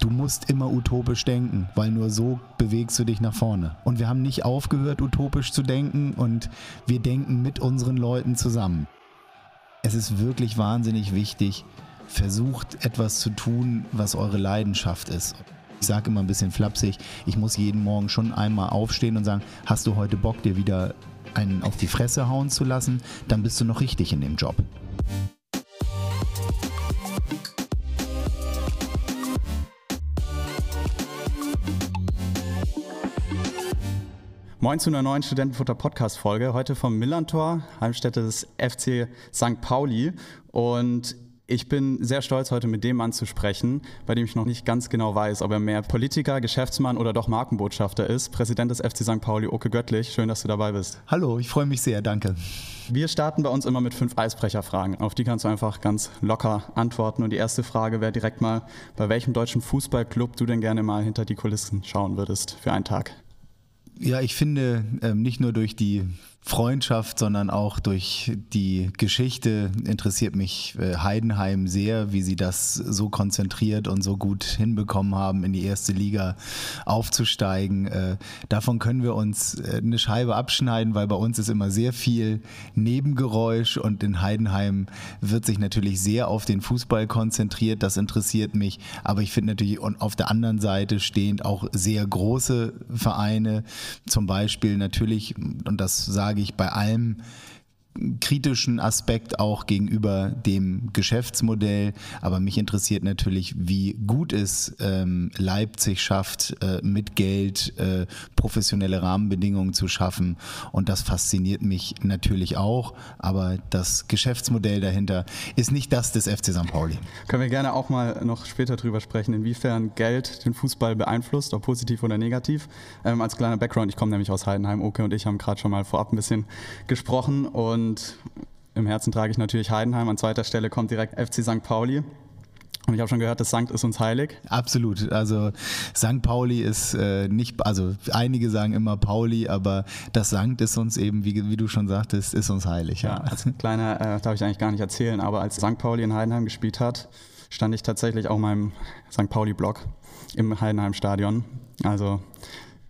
du musst immer utopisch denken, weil nur so bewegst du dich nach vorne. Und wir haben nicht aufgehört, utopisch zu denken und wir denken mit unseren Leuten zusammen. Es ist wirklich wahnsinnig wichtig, versucht etwas zu tun, was eure Leidenschaft ist. Ich sage immer ein bisschen flapsig, ich muss jeden Morgen schon einmal aufstehen und sagen, hast du heute Bock, dir wieder einen auf die Fresse hauen zu lassen, dann bist du noch richtig in dem Job. Moin zu einer neuen Studentenfutter Podcast Folge. Heute vom Millantor, Heimstätte des FC St. Pauli. Und ich bin sehr stolz, heute mit dem Mann zu sprechen, bei dem ich noch nicht ganz genau weiß, ob er mehr Politiker, Geschäftsmann oder doch Markenbotschafter ist. Präsident des FC St. Pauli, Oke Göttlich. Schön, dass du dabei bist. Hallo, ich freue mich sehr, danke. Wir starten bei uns immer mit fünf Eisbrecherfragen. Auf die kannst du einfach ganz locker antworten. Und die erste Frage wäre direkt mal, bei welchem deutschen Fußballclub du denn gerne mal hinter die Kulissen schauen würdest für einen Tag? Ja, ich finde, ähm, nicht nur durch die Freundschaft, sondern auch durch die Geschichte interessiert mich äh, Heidenheim sehr, wie sie das so konzentriert und so gut hinbekommen haben, in die erste Liga aufzusteigen. Äh, davon können wir uns äh, eine Scheibe abschneiden, weil bei uns ist immer sehr viel Nebengeräusch und in Heidenheim wird sich natürlich sehr auf den Fußball konzentriert. Das interessiert mich. Aber ich finde natürlich auf der anderen Seite stehend auch sehr große Vereine, zum Beispiel natürlich, und das sage sage ich bei allem kritischen Aspekt auch gegenüber dem Geschäftsmodell. Aber mich interessiert natürlich, wie gut es ähm, Leipzig schafft, äh, mit Geld äh, professionelle Rahmenbedingungen zu schaffen. Und das fasziniert mich natürlich auch. Aber das Geschäftsmodell dahinter ist nicht das des FC St. Pauli. Können wir gerne auch mal noch später drüber sprechen, inwiefern Geld den Fußball beeinflusst, ob positiv oder negativ. Ähm, als kleiner Background, ich komme nämlich aus Heidenheim. Oke und ich haben gerade schon mal vorab ein bisschen gesprochen und und im Herzen trage ich natürlich Heidenheim. An zweiter Stelle kommt direkt FC St. Pauli. Und ich habe schon gehört, das Sankt ist uns heilig. Absolut. Also St. Pauli ist äh, nicht, also einige sagen immer Pauli, aber das Sankt ist uns eben, wie, wie du schon sagtest, ist uns heilig. Ja, ja als kleiner äh, darf ich eigentlich gar nicht erzählen, aber als St. Pauli in Heidenheim gespielt hat, stand ich tatsächlich auch in meinem St. Pauli-Blog im Heidenheim-Stadion. Also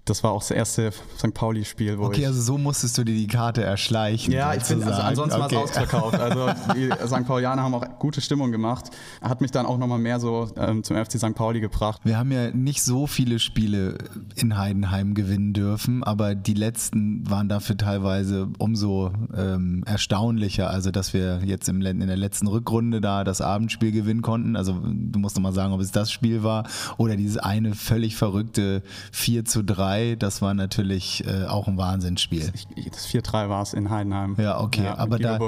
das war auch das erste St. Pauli-Spiel, wo Okay, also so musstest du dir die Karte erschleichen. Ja, ich finde, also ansonsten okay. war es ausverkauft. Also die St. Paulianer haben auch gute Stimmung gemacht. Hat mich dann auch nochmal mehr so ähm, zum FC St. Pauli gebracht. Wir haben ja nicht so viele Spiele in Heidenheim gewinnen dürfen, aber die letzten waren dafür teilweise umso ähm, erstaunlicher. Also, dass wir jetzt im, in der letzten Rückrunde da das Abendspiel gewinnen konnten. Also, du musst nochmal sagen, ob es das Spiel war oder dieses eine völlig verrückte 4 zu 3 4 das war natürlich äh, auch ein Wahnsinnsspiel. Das 4-3 war es in Heidenheim. Ja, okay. Ja, aber da,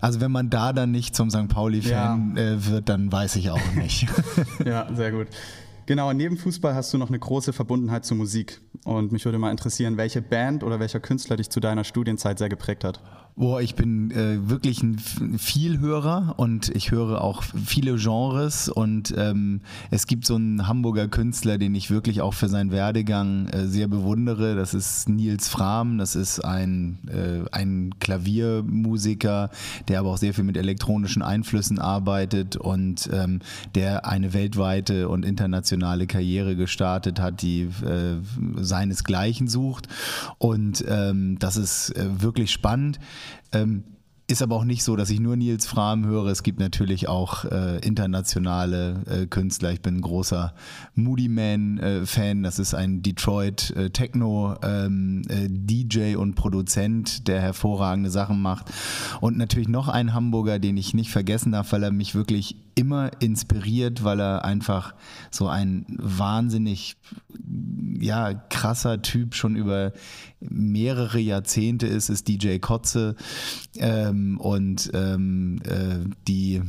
also wenn man da dann nicht zum St. Pauli-Fan ja. äh, wird, dann weiß ich auch nicht. ja, sehr gut. Genau, neben Fußball hast du noch eine große Verbundenheit zur Musik. Und mich würde mal interessieren, welche Band oder welcher Künstler dich zu deiner Studienzeit sehr geprägt hat. Boah, ich bin äh, wirklich ein Vielhörer und ich höre auch viele Genres und ähm, es gibt so einen Hamburger Künstler, den ich wirklich auch für seinen Werdegang äh, sehr bewundere. Das ist Nils Fram, das ist ein, äh, ein Klaviermusiker, der aber auch sehr viel mit elektronischen Einflüssen arbeitet und ähm, der eine weltweite und internationale Karriere gestartet hat, die äh, seinesgleichen sucht und ähm, das ist äh, wirklich spannend. Ähm, ist aber auch nicht so, dass ich nur Nils Fram höre. Es gibt natürlich auch äh, internationale äh, Künstler. Ich bin ein großer Moody Man-Fan. Äh, das ist ein Detroit äh, Techno-DJ ähm, äh, und Produzent, der hervorragende Sachen macht. Und natürlich noch ein Hamburger, den ich nicht vergessen darf, weil er mich wirklich immer inspiriert, weil er einfach so ein wahnsinnig ja, krasser Typ schon über mehrere Jahrzehnte ist, ist DJ Kotze ähm, und ähm, äh, die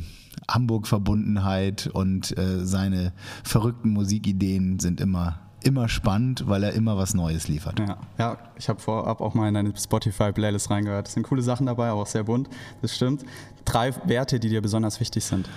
Hamburg-Verbundenheit und äh, seine verrückten Musikideen sind immer immer spannend, weil er immer was Neues liefert. Ja, ja ich habe vorab auch mal in eine Spotify-Playlist reingehört. Es sind coole Sachen dabei, aber auch sehr bunt, das stimmt. Drei Werte, die dir besonders wichtig sind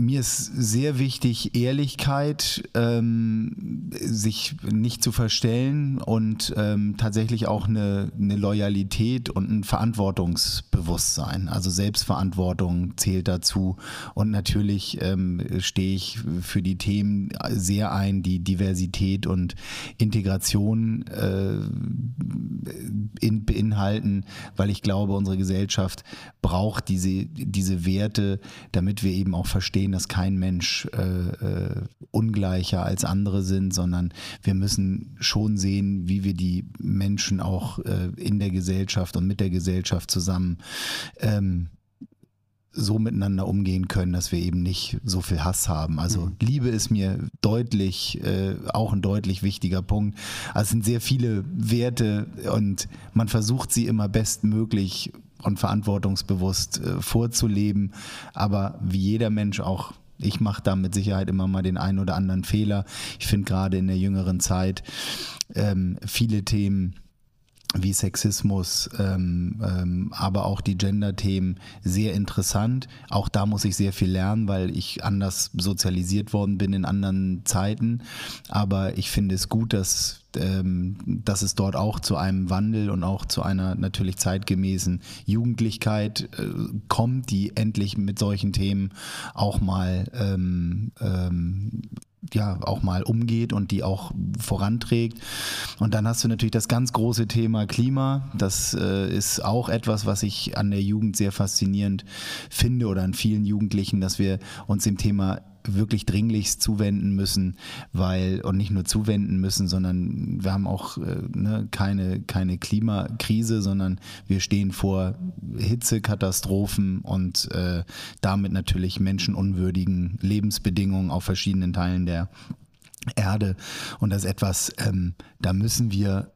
mir ist sehr wichtig Ehrlichkeit, ähm, sich nicht zu verstellen und ähm, tatsächlich auch eine, eine, Loyalität und ein Verantwortungsbewusstsein. Also Selbstverantwortung zählt dazu und natürlich ähm, stehe ich für die Themen sehr ein, die Diversität und Integration äh, in, beinhalten, weil ich glaube, unsere Gesellschaft braucht diese, diese Werte, damit wir eben auch verstehen, dass kein Mensch äh, äh, ungleicher als andere sind, sondern wir müssen schon sehen, wie wir die Menschen auch äh, in der Gesellschaft und mit der Gesellschaft zusammen ähm, so miteinander umgehen können, dass wir eben nicht so viel Hass haben. Also mhm. Liebe ist mir deutlich, äh, auch ein deutlich wichtiger Punkt. Also es sind sehr viele Werte und man versucht sie immer bestmöglich und verantwortungsbewusst äh, vorzuleben. Aber wie jeder Mensch auch ich mache da mit Sicherheit immer mal den einen oder anderen Fehler. Ich finde gerade in der jüngeren Zeit ähm, viele Themen wie Sexismus, ähm, ähm, aber auch die Gender-Themen sehr interessant. Auch da muss ich sehr viel lernen, weil ich anders sozialisiert worden bin in anderen Zeiten. Aber ich finde es gut, dass, ähm, dass es dort auch zu einem Wandel und auch zu einer natürlich zeitgemäßen Jugendlichkeit äh, kommt, die endlich mit solchen Themen auch mal ähm, ähm, ja auch mal umgeht und die auch voranträgt. Und dann hast du natürlich das ganz große Thema Klima. Das äh, ist auch etwas, was ich an der Jugend sehr faszinierend finde oder an vielen Jugendlichen, dass wir uns dem Thema wirklich dringlichst zuwenden müssen, weil, und nicht nur zuwenden müssen, sondern wir haben auch äh, ne, keine, keine Klimakrise, sondern wir stehen vor Hitzekatastrophen und äh, damit natürlich menschenunwürdigen Lebensbedingungen auf verschiedenen Teilen der Erde. Und das ist etwas, ähm, da müssen wir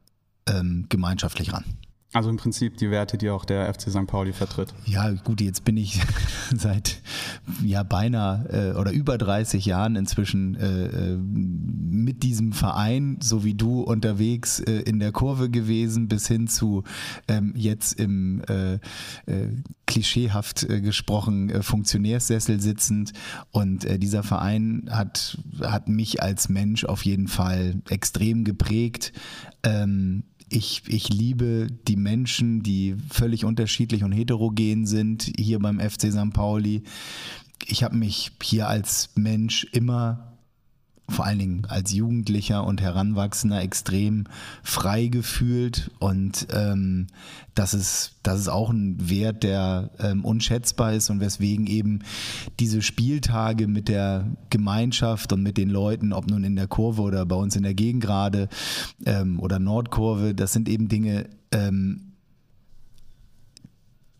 ähm, gemeinschaftlich ran. Also im Prinzip die Werte, die auch der FC St. Pauli vertritt. Ja, gut, jetzt bin ich seit ja beinahe äh, oder über 30 Jahren inzwischen äh, äh, mit diesem Verein, so wie du unterwegs äh, in der Kurve gewesen, bis hin zu ähm, jetzt im äh, äh, klischeehaft gesprochen Funktionärssessel sitzend. Und dieser Verein hat, hat mich als Mensch auf jeden Fall extrem geprägt. Ähm, ich, ich liebe die Menschen, die völlig unterschiedlich und heterogen sind hier beim FC St. Pauli. Ich habe mich hier als Mensch immer vor allen Dingen als Jugendlicher und Heranwachsender extrem frei gefühlt. Und ähm, das ist das ist auch ein Wert, der ähm, unschätzbar ist und weswegen eben diese Spieltage mit der Gemeinschaft und mit den Leuten, ob nun in der Kurve oder bei uns in der Gegengrade ähm, oder Nordkurve, das sind eben Dinge, ähm,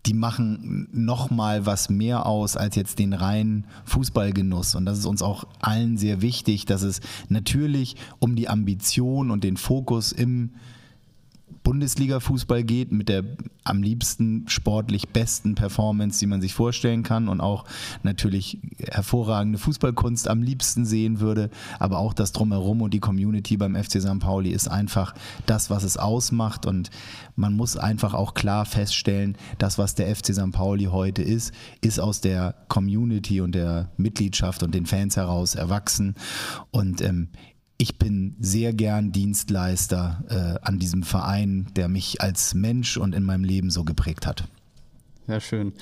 die machen noch mal was mehr aus als jetzt den reinen Fußballgenuss. Und das ist uns auch allen sehr wichtig, dass es natürlich um die Ambition und den Fokus im Bundesliga-Fußball geht, mit der am liebsten sportlich besten Performance, die man sich vorstellen kann und auch natürlich hervorragende Fußballkunst am liebsten sehen würde, aber auch das Drumherum und die Community beim FC St. Pauli ist einfach das, was es ausmacht und man muss einfach auch klar feststellen, das, was der FC St. Pauli heute ist, ist aus der Community und der Mitgliedschaft und den Fans heraus erwachsen und ähm, ich bin sehr gern Dienstleister äh, an diesem Verein, der mich als Mensch und in meinem Leben so geprägt hat. Sehr schön.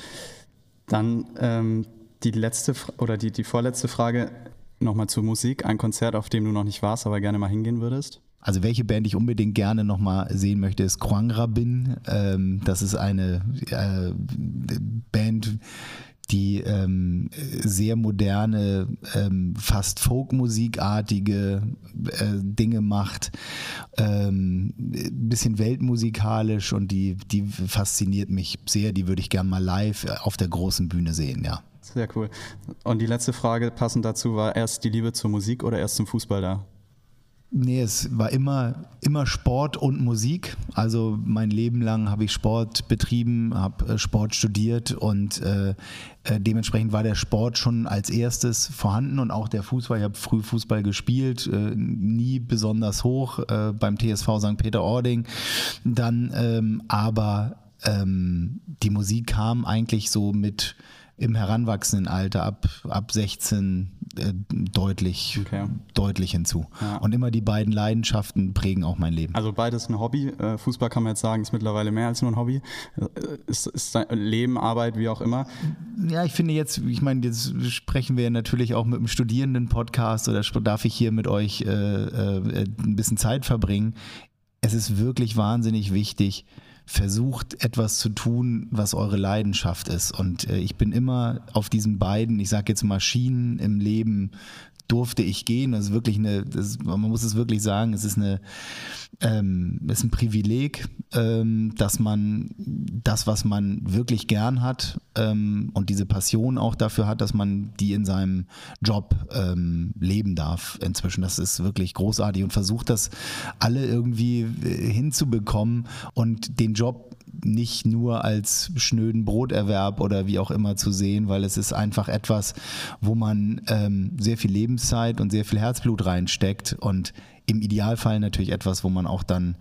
Dann ähm, die letzte oder die, die vorletzte Frage nochmal zur Musik. Ein Konzert, auf dem du noch nicht warst, aber gerne mal hingehen würdest? Also welche Band ich unbedingt gerne nochmal sehen möchte, ist Quang Rabin. Ähm, das ist eine äh, Band, die ähm, sehr moderne, ähm, fast Folkmusikartige äh, Dinge macht, ähm, bisschen weltmusikalisch und die, die fasziniert mich sehr. Die würde ich gerne mal live auf der großen Bühne sehen, ja. Sehr cool. Und die letzte Frage passend dazu war erst die Liebe zur Musik oder erst zum Fußball da? Nee, es war immer, immer Sport und Musik. Also mein Leben lang habe ich Sport betrieben, habe äh, Sport studiert und äh, äh, dementsprechend war der Sport schon als erstes vorhanden und auch der Fußball. Ich habe früh Fußball gespielt, äh, nie besonders hoch äh, beim TSV St. Peter-Ording. Dann ähm, aber ähm, die Musik kam eigentlich so mit im heranwachsenden Alter ab, ab 16 äh, deutlich, okay. deutlich hinzu. Ja. Und immer die beiden Leidenschaften prägen auch mein Leben. Also beides ein Hobby. Äh, Fußball kann man jetzt sagen, ist mittlerweile mehr als nur ein Hobby. Äh, ist, ist Leben, Arbeit, wie auch immer. Ja, ich finde jetzt, ich meine, jetzt sprechen wir natürlich auch mit einem Studierenden-Podcast oder darf ich hier mit euch äh, äh, ein bisschen Zeit verbringen. Es ist wirklich wahnsinnig wichtig, versucht etwas zu tun, was eure Leidenschaft ist. Und äh, ich bin immer auf diesen beiden, ich sage jetzt Maschinen im Leben durfte ich gehen. Das ist wirklich eine, das, man muss es wirklich sagen, es ist eine, ähm, ist ein Privileg, ähm, dass man das, was man wirklich gern hat ähm, und diese Passion auch dafür hat, dass man die in seinem Job ähm, leben darf inzwischen. Das ist wirklich großartig und versucht das alle irgendwie äh, hinzubekommen und den Job nicht nur als schnöden Broterwerb oder wie auch immer zu sehen, weil es ist einfach etwas, wo man ähm, sehr viel Lebenszeit und sehr viel Herzblut reinsteckt und im Idealfall natürlich etwas, wo man auch dann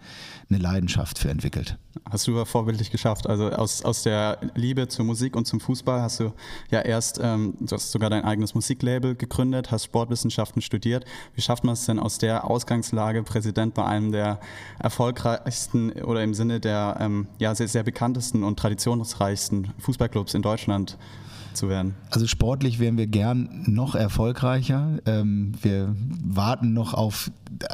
eine Leidenschaft für entwickelt. Hast du vorbildlich geschafft. Also aus, aus der Liebe zur Musik und zum Fußball hast du ja erst, ähm, du hast sogar dein eigenes Musiklabel gegründet, hast Sportwissenschaften studiert. Wie schafft man es denn aus der Ausgangslage, Präsident bei einem der erfolgreichsten oder im Sinne der ähm, ja, sehr, sehr bekanntesten und traditionsreichsten Fußballclubs in Deutschland zu werden? Also sportlich wären wir gern noch erfolgreicher. Ähm, wir warten noch auf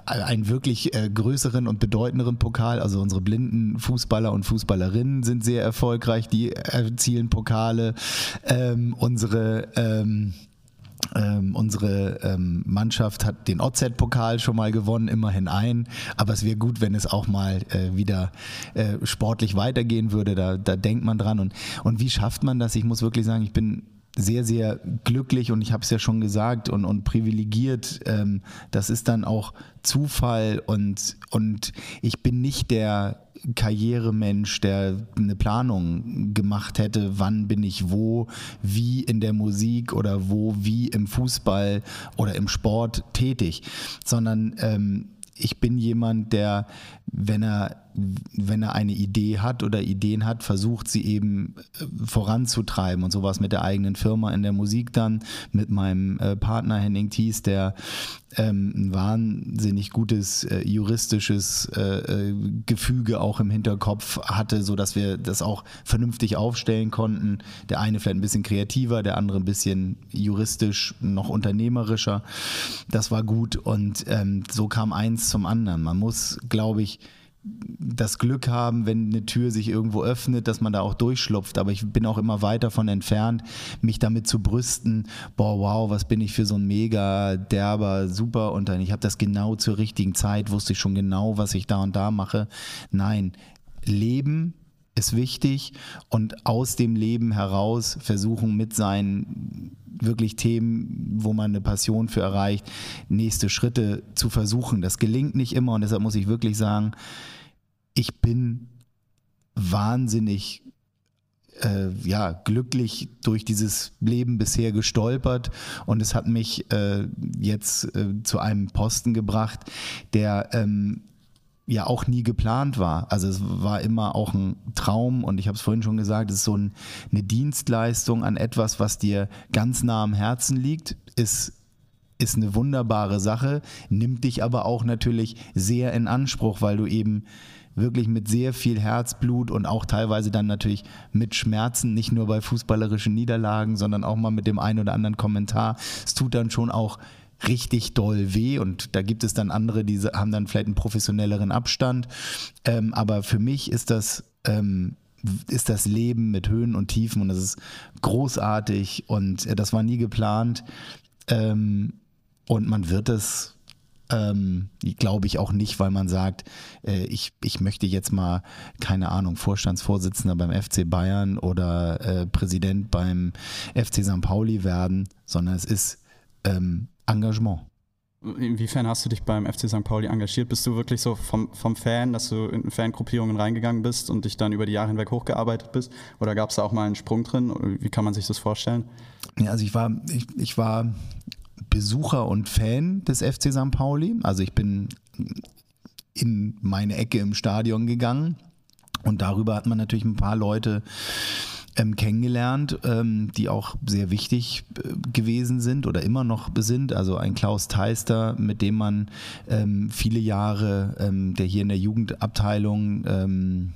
einen wirklich äh, größeren und bedeutenderen Pokal. Also unsere blinden Fußballer und Fußballerinnen sind sehr erfolgreich, die erzielen Pokale. Ähm, unsere ähm, unsere ähm, Mannschaft hat den OZ-Pokal schon mal gewonnen, immerhin ein. Aber es wäre gut, wenn es auch mal äh, wieder äh, sportlich weitergehen würde. Da, da denkt man dran. Und, und wie schafft man das? Ich muss wirklich sagen, ich bin sehr, sehr glücklich und ich habe es ja schon gesagt und, und privilegiert. Ähm, das ist dann auch Zufall und, und ich bin nicht der Karrieremensch, der eine Planung gemacht hätte, wann bin ich wo, wie in der Musik oder wo, wie im Fußball oder im Sport tätig, sondern ähm, ich bin jemand, der, wenn er, wenn er eine Idee hat oder Ideen hat, versucht sie eben äh, voranzutreiben und sowas mit der eigenen Firma in der Musik dann, mit meinem äh, Partner Henning Thies, der ähm, ein wahnsinnig gutes äh, juristisches äh, äh, Gefüge auch im Hinterkopf hatte, so dass wir das auch vernünftig aufstellen konnten. Der eine vielleicht ein bisschen kreativer, der andere ein bisschen juristisch noch unternehmerischer. Das war gut und ähm, so kam eins zum anderen. Man muss, glaube ich, das Glück haben, wenn eine Tür sich irgendwo öffnet, dass man da auch durchschlupft. Aber ich bin auch immer weit davon entfernt, mich damit zu brüsten, boah, wow, was bin ich für so ein mega derber, super und dann ich habe das genau zur richtigen Zeit, wusste ich schon genau, was ich da und da mache. Nein, Leben ist wichtig und aus dem Leben heraus versuchen mit seinen wirklich Themen, wo man eine Passion für erreicht, nächste Schritte zu versuchen. Das gelingt nicht immer und deshalb muss ich wirklich sagen, ich bin wahnsinnig äh, ja, glücklich durch dieses Leben bisher gestolpert und es hat mich äh, jetzt äh, zu einem Posten gebracht, der ähm, ja auch nie geplant war. Also es war immer auch ein Traum und ich habe es vorhin schon gesagt, es ist so ein, eine Dienstleistung an etwas, was dir ganz nah am Herzen liegt, ist ist eine wunderbare Sache, nimmt dich aber auch natürlich sehr in Anspruch, weil du eben wirklich mit sehr viel Herzblut und auch teilweise dann natürlich mit Schmerzen, nicht nur bei fußballerischen Niederlagen, sondern auch mal mit dem einen oder anderen Kommentar. Es tut dann schon auch richtig doll weh und da gibt es dann andere, die haben dann vielleicht einen professionelleren Abstand. Ähm, aber für mich ist das ähm, ist das Leben mit Höhen und Tiefen und das ist großartig und äh, das war nie geplant ähm, und man wird es ähm, Glaube ich auch nicht, weil man sagt, äh, ich, ich möchte jetzt mal, keine Ahnung, Vorstandsvorsitzender beim FC Bayern oder äh, Präsident beim FC St. Pauli werden, sondern es ist ähm, Engagement. Inwiefern hast du dich beim FC St. Pauli engagiert? Bist du wirklich so vom, vom Fan, dass du in Fangruppierungen reingegangen bist und dich dann über die Jahre hinweg hochgearbeitet bist? Oder gab es da auch mal einen Sprung drin? Wie kann man sich das vorstellen? Ja, also ich war, ich, ich war Besucher und Fan des FC St. Pauli. Also ich bin in meine Ecke im Stadion gegangen und darüber hat man natürlich ein paar Leute ähm, kennengelernt, ähm, die auch sehr wichtig äh, gewesen sind oder immer noch sind. Also ein Klaus Teister, mit dem man ähm, viele Jahre, ähm, der hier in der Jugendabteilung ähm,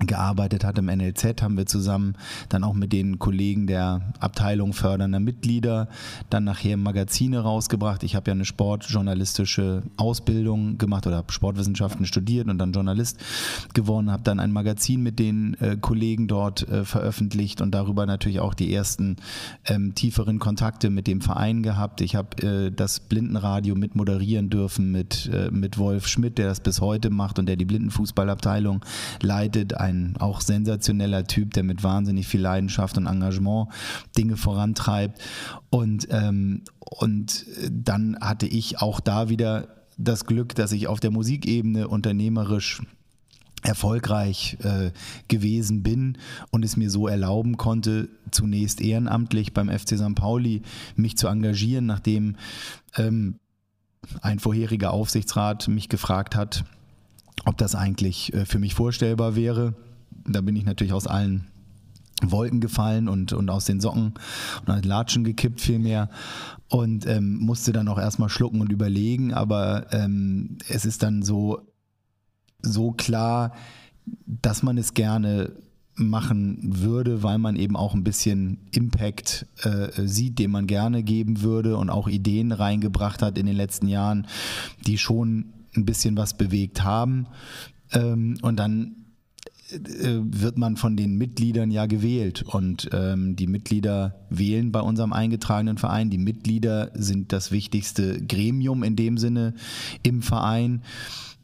gearbeitet hat im NLZ, haben wir zusammen dann auch mit den Kollegen der Abteilung fördernder Mitglieder dann nachher Magazine rausgebracht. Ich habe ja eine sportjournalistische Ausbildung gemacht oder Sportwissenschaften studiert und dann Journalist geworden, habe dann ein Magazin mit den äh, Kollegen dort äh, veröffentlicht und darüber natürlich auch die ersten ähm, tieferen Kontakte mit dem Verein gehabt. Ich habe äh, das Blindenradio mit moderieren dürfen mit, äh, mit Wolf Schmidt, der das bis heute macht und der die Blindenfußballabteilung leitet ein auch sensationeller Typ, der mit wahnsinnig viel Leidenschaft und Engagement Dinge vorantreibt. Und, ähm, und dann hatte ich auch da wieder das Glück, dass ich auf der Musikebene unternehmerisch erfolgreich äh, gewesen bin und es mir so erlauben konnte, zunächst ehrenamtlich beim FC St. Pauli mich zu engagieren, nachdem ähm, ein vorheriger Aufsichtsrat mich gefragt hat, ob das eigentlich äh, für mich vorstellbar wäre. Da bin ich natürlich aus allen Wolken gefallen und, und aus den Socken und an Latschen gekippt vielmehr und ähm, musste dann auch erstmal schlucken und überlegen, aber ähm, es ist dann so, so klar, dass man es gerne machen würde, weil man eben auch ein bisschen Impact äh, sieht, den man gerne geben würde und auch Ideen reingebracht hat in den letzten Jahren, die schon ein bisschen was bewegt haben. Ähm, und dann äh, wird man von den Mitgliedern ja gewählt und ähm, die Mitglieder wählen bei unserem eingetragenen Verein. Die Mitglieder sind das wichtigste Gremium in dem Sinne im Verein.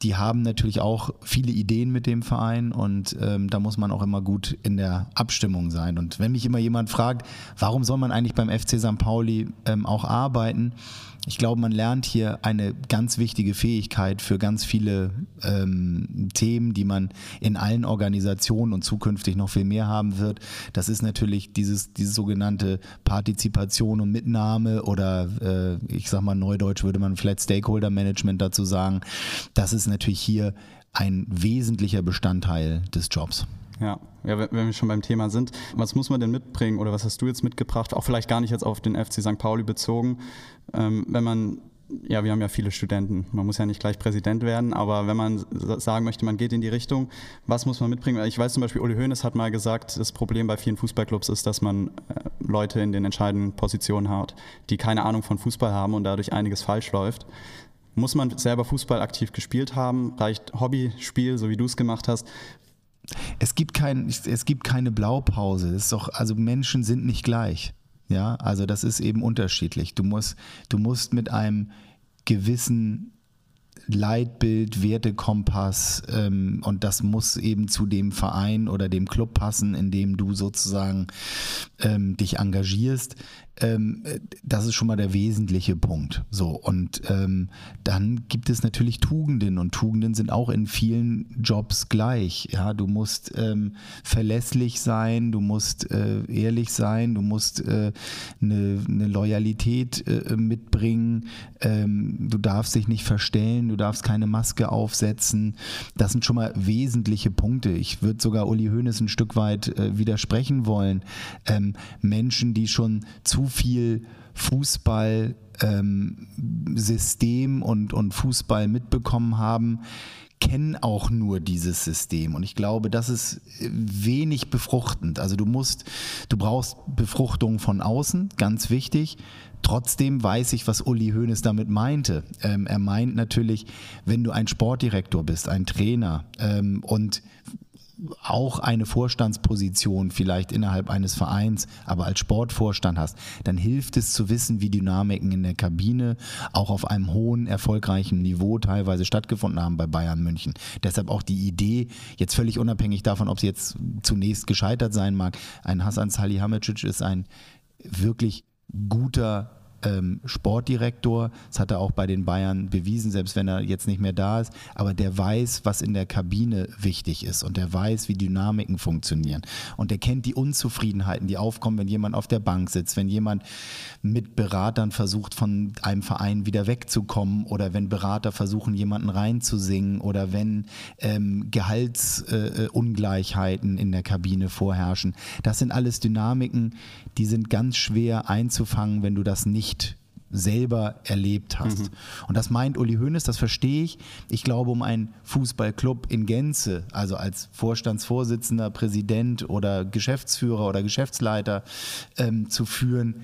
Die haben natürlich auch viele Ideen mit dem Verein und ähm, da muss man auch immer gut in der Abstimmung sein. Und wenn mich immer jemand fragt, warum soll man eigentlich beim FC St. Pauli ähm, auch arbeiten, ich glaube, man lernt hier eine ganz wichtige Fähigkeit für ganz viele ähm, Themen, die man in allen Organisationen und zukünftig noch viel mehr haben wird. Das ist natürlich dieses, dieses sogenannte Partizipation und Mitnahme oder äh, ich sag mal neudeutsch würde man vielleicht Stakeholder Management dazu sagen. Das ist natürlich hier ein wesentlicher Bestandteil des Jobs. Ja, ja, wenn wir schon beim Thema sind, was muss man denn mitbringen oder was hast du jetzt mitgebracht? Auch vielleicht gar nicht jetzt auf den FC St. Pauli bezogen, ähm, wenn man ja, wir haben ja viele Studenten. Man muss ja nicht gleich Präsident werden, aber wenn man sagen möchte, man geht in die Richtung, was muss man mitbringen? Ich weiß zum Beispiel, Uli Hoeneß hat mal gesagt, das Problem bei vielen Fußballclubs ist, dass man äh, Leute in den entscheidenden Positionen hat, die keine Ahnung von Fußball haben und dadurch einiges falsch läuft. Muss man selber Fußball aktiv gespielt haben? Reicht Hobbyspiel, so wie du es gemacht hast? Es gibt, kein, es gibt keine Blaupause. Es ist doch, also Menschen sind nicht gleich. Ja, also das ist eben unterschiedlich. Du musst, du musst mit einem gewissen Leitbild, Wertekompass ähm, und das muss eben zu dem Verein oder dem Club passen, in dem du sozusagen ähm, dich engagierst ähm, das ist schon mal der wesentliche Punkt. So, und ähm, dann gibt es natürlich Tugenden und Tugenden sind auch in vielen Jobs gleich. Ja, du musst ähm, verlässlich sein, du musst äh, ehrlich sein, du musst äh, eine, eine, Loyalität äh, mitbringen, ähm, du darfst dich nicht verstellen, du darfst keine Maske aufsetzen. Das sind schon mal wesentliche Punkte. Ich würde sogar Uli Hoeneß ein Stück weit äh, widersprechen wollen. Ähm, Menschen, die schon zu viel Fußball ähm, und, und Fußball mitbekommen haben, kennen auch nur dieses System. Und ich glaube, das ist wenig befruchtend. Also du musst, du brauchst Befruchtung von außen, ganz wichtig. Trotzdem weiß ich, was Uli Hoeneß damit meinte. Ähm, er meint natürlich, wenn du ein Sportdirektor bist, ein Trainer ähm, und auch eine Vorstandsposition vielleicht innerhalb eines Vereins, aber als Sportvorstand hast, dann hilft es zu wissen, wie Dynamiken in der Kabine auch auf einem hohen, erfolgreichen Niveau teilweise stattgefunden haben bei Bayern München. Deshalb auch die Idee, jetzt völlig unabhängig davon, ob sie jetzt zunächst gescheitert sein mag, ein Hassan Salihamidzic ist ein wirklich guter ähm, Sportdirektor. Das hat er auch bei den Bayern bewiesen, selbst wenn er jetzt nicht mehr da ist. Aber der weiß, was in der Kabine wichtig ist und der weiß, wie Dynamiken funktionieren. Und der kennt die Unzufriedenheiten, die aufkommen, wenn jemand auf der Bank sitzt, wenn jemand mit Beratern versucht, von einem Verein wieder wegzukommen oder wenn Berater versuchen, jemanden reinzusingen oder wenn ähm, Gehaltsungleichheiten äh, in der Kabine vorherrschen. Das sind alles Dynamiken, die sind ganz schwer einzufangen, wenn du das nicht selber erlebt hast. Mhm. Und das meint Uli Hoeneß, das verstehe ich. Ich glaube, um einen Fußballclub in Gänze, also als Vorstandsvorsitzender, Präsident oder Geschäftsführer oder Geschäftsleiter ähm, zu führen,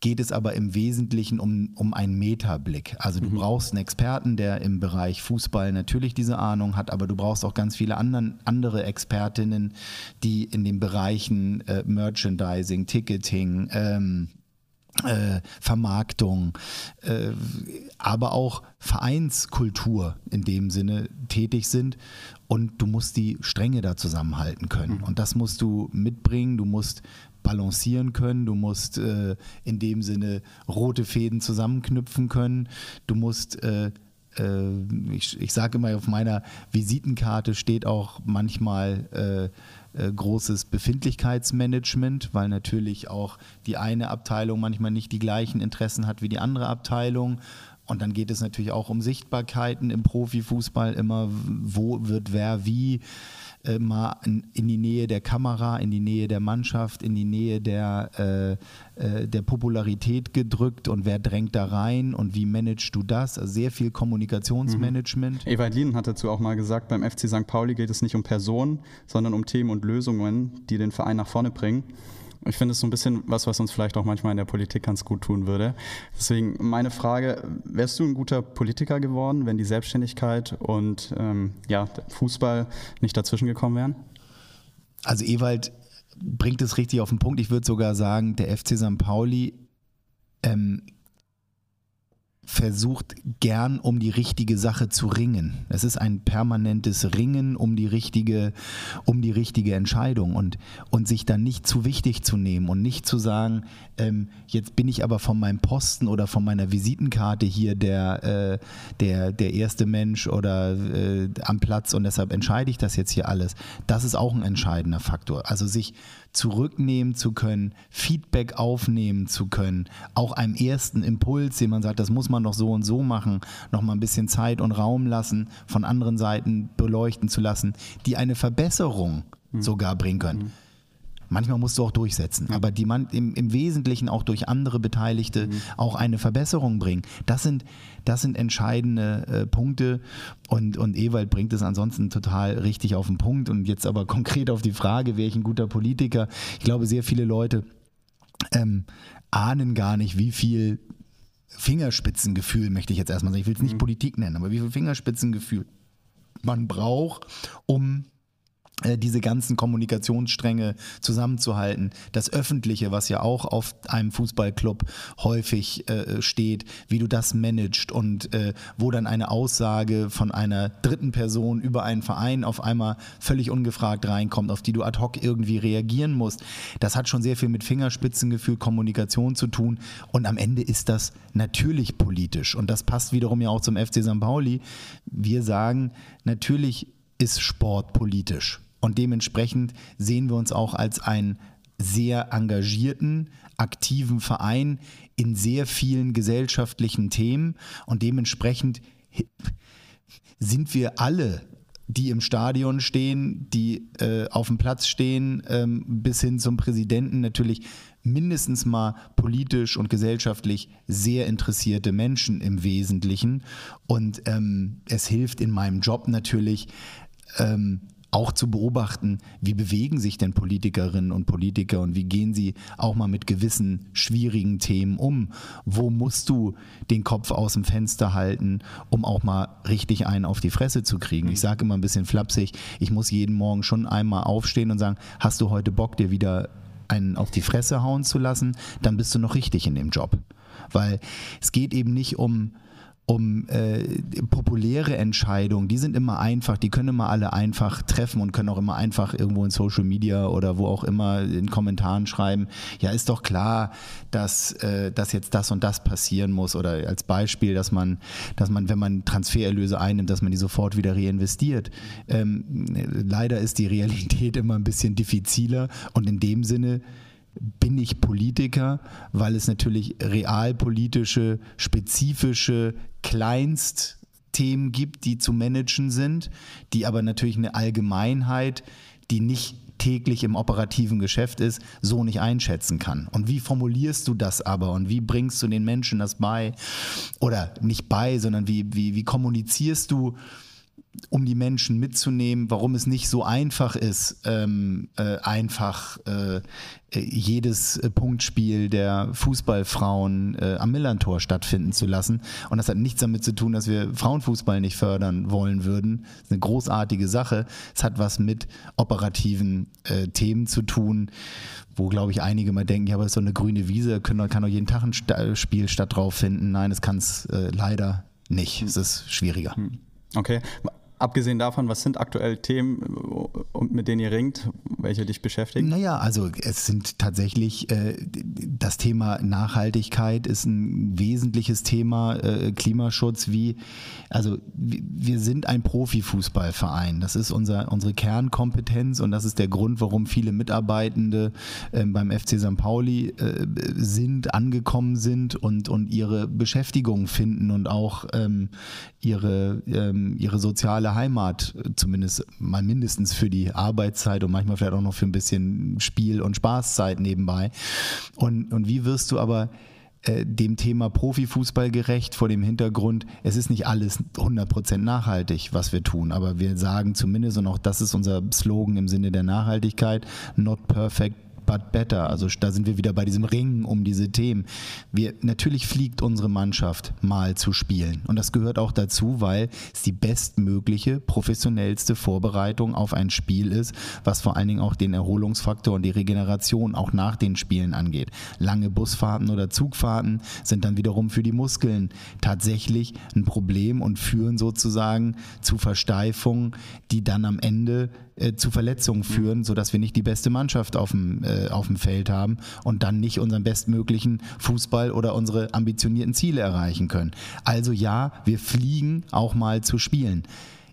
geht es aber im Wesentlichen um, um einen Metablick. Also du mhm. brauchst einen Experten, der im Bereich Fußball natürlich diese Ahnung hat, aber du brauchst auch ganz viele anderen, andere Expertinnen, die in den Bereichen äh, Merchandising, Ticketing, ähm, äh, Vermarktung, äh, aber auch Vereinskultur in dem Sinne tätig sind. Und du musst die Stränge da zusammenhalten können. Mhm. Und das musst du mitbringen. Du musst balancieren können, du musst äh, in dem Sinne rote Fäden zusammenknüpfen können, du musst äh, äh ich, ich sage immer, auf meiner Visitenkarte steht auch manchmal äh, großes Befindlichkeitsmanagement, weil natürlich auch die eine Abteilung manchmal nicht die gleichen Interessen hat wie die andere Abteilung. Und dann geht es natürlich auch um Sichtbarkeiten im Profifußball immer, wo wird wer wie äh, mal in, in, die Nähe der Kamera, in die Nähe der Mannschaft, in die Nähe der, äh, äh, der Popularität gedrückt und wer drängt da rein und wie managst du das? Also sehr viel Kommunikationsmanagement. Mhm. Ewald Lien hat dazu auch mal gesagt, beim FC St. Pauli geht es nicht um Personen, sondern um Themen und Lösungen, die den Verein nach vorne bringen. Ich finde es so ein bisschen was, was uns vielleicht auch manchmal in der Politik ganz gut tun würde. Deswegen meine Frage, wärst du ein guter Politiker geworden, wenn die Selbstständigkeit und ähm, ja, Fußball nicht dazwischen gekommen wären? Also Ewald bringt es richtig auf den Punkt. Ich würde sogar sagen, der FC St. Pauli ähm, versucht gern um die richtige Sache zu ringen. Es ist ein permanentes Ringen um die richtige, um die richtige Entscheidung und, und sich dann nicht zu wichtig zu nehmen und nicht zu sagen, ähm, jetzt bin ich aber von meinem Posten oder von meiner Visitenkarte hier der, äh, der, der erste Mensch oder äh, am Platz und deshalb entscheide ich das jetzt hier alles. Das ist auch ein entscheidender Faktor. Also sich zurücknehmen zu können, Feedback aufnehmen zu können, auch einem ersten Impuls, den man sagt, das muss man doch so und so machen, noch mal ein bisschen Zeit und Raum lassen, von anderen Seiten beleuchten zu lassen, die eine Verbesserung mhm. sogar bringen können. Mhm. Manchmal musst du auch durchsetzen, aber die man im, im Wesentlichen auch durch andere Beteiligte mhm. auch eine Verbesserung bringen. Das sind, das sind entscheidende äh, Punkte und, und Ewald bringt es ansonsten total richtig auf den Punkt. Und jetzt aber konkret auf die Frage, wäre ich ein guter Politiker? Ich glaube, sehr viele Leute ähm, ahnen gar nicht, wie viel Fingerspitzengefühl, möchte ich jetzt erstmal sagen, ich will es nicht mhm. Politik nennen, aber wie viel Fingerspitzengefühl man braucht, um diese ganzen Kommunikationsstränge zusammenzuhalten. Das Öffentliche, was ja auch auf einem Fußballclub häufig äh, steht, wie du das managst und äh, wo dann eine Aussage von einer dritten Person über einen Verein auf einmal völlig ungefragt reinkommt, auf die du ad hoc irgendwie reagieren musst. Das hat schon sehr viel mit Fingerspitzengefühl, Kommunikation zu tun und am Ende ist das natürlich politisch und das passt wiederum ja auch zum FC St. Pauli. Wir sagen, natürlich ist Sport politisch. Und dementsprechend sehen wir uns auch als einen sehr engagierten, aktiven Verein in sehr vielen gesellschaftlichen Themen. Und dementsprechend sind wir alle die im Stadion stehen, die äh, auf dem Platz stehen, ähm, bis hin zum Präsidenten natürlich mindestens mal politisch und gesellschaftlich sehr interessierte Menschen im Wesentlichen. Und ähm, es hilft in meinem Job natürlich, ähm, auch zu beobachten, wie bewegen sich denn Politikerinnen und Politiker und wie gehen sie auch mal mit gewissen schwierigen Themen um. Wo musst du den Kopf aus dem Fenster halten, um auch mal richtig einen auf die Fresse zu kriegen? Ich sage immer ein bisschen flapsig, ich muss jeden Morgen schon einmal aufstehen und sagen, hast du heute Bock, dir wieder einen auf die Fresse hauen zu lassen, dann bist du noch richtig in dem Job. Weil es geht eben nicht um um äh, populäre Entscheidungen, die sind immer einfach, die können immer alle einfach treffen und können auch immer einfach irgendwo in Social Media oder wo auch immer in Kommentaren schreiben, ja, ist doch klar, dass, äh, dass jetzt das und das passieren muss. Oder als Beispiel, dass man, dass man, wenn man Transfererlöse einnimmt, dass man die sofort wieder reinvestiert. Ähm, leider ist die Realität immer ein bisschen diffiziler und in dem Sinne bin ich Politiker, weil es natürlich realpolitische, spezifische Kleinstthemen gibt, die zu managen sind, die aber natürlich eine Allgemeinheit, die nicht täglich im operativen Geschäft ist, so nicht einschätzen kann. Und wie formulierst du das aber und wie bringst du den Menschen das bei? Oder nicht bei, sondern wie, wie, wie kommunizierst du um die Menschen mitzunehmen, warum es nicht so einfach ist, ähm, äh, einfach äh, jedes Punktspiel der Fußballfrauen äh, am Millantor stattfinden zu lassen. Und das hat nichts damit zu tun, dass wir Frauenfußball nicht fördern wollen würden. Das ist eine großartige Sache. Es hat was mit operativen äh, Themen zu tun, wo, glaube ich, einige mal denken, ja, aber es ist so eine grüne Wiese, können, kann doch jeden Tag ein Spiel statt drauf finden. Nein, es kann es äh, leider nicht. Es ist schwieriger. Hm. Okay. Abgesehen davon, was sind aktuell Themen, mit denen ihr ringt, welche dich beschäftigen? Naja, also es sind tatsächlich, äh, das Thema Nachhaltigkeit ist ein wesentliches Thema, äh, Klimaschutz, wie, also wir sind ein Profifußballverein, das ist unser, unsere Kernkompetenz und das ist der Grund, warum viele Mitarbeitende äh, beim FC St. Pauli äh, sind, angekommen sind und, und ihre Beschäftigung finden und auch ähm, ihre, ähm, ihre soziale soziale Heimat, zumindest mal mindestens für die Arbeitszeit und manchmal vielleicht auch noch für ein bisschen Spiel- und Spaßzeit nebenbei. Und, und wie wirst du aber äh, dem Thema Profifußball gerecht vor dem Hintergrund, es ist nicht alles 100% nachhaltig, was wir tun, aber wir sagen zumindest, und auch das ist unser Slogan im Sinne der Nachhaltigkeit, not perfect, but better. Also da sind wir wieder bei diesem Ringen um diese Themen. Wir, natürlich fliegt unsere Mannschaft mal zu spielen. Und das gehört auch dazu, weil es die bestmögliche, professionellste Vorbereitung auf ein Spiel ist, was vor allen Dingen auch den Erholungsfaktor und die Regeneration auch nach den Spielen angeht. Lange Busfahrten oder Zugfahrten sind dann wiederum für die Muskeln tatsächlich ein Problem und führen sozusagen zu Versteifungen, die dann am Ende äh, zu Verletzungen führen, sodass wir nicht die beste Mannschaft auf dem, äh, auf dem Feld haben und dann nicht unseren bestmöglichen Fußball oder unsere ambitionierten Ziele erreichen können. Also ja, wir fliegen auch mal zu spielen.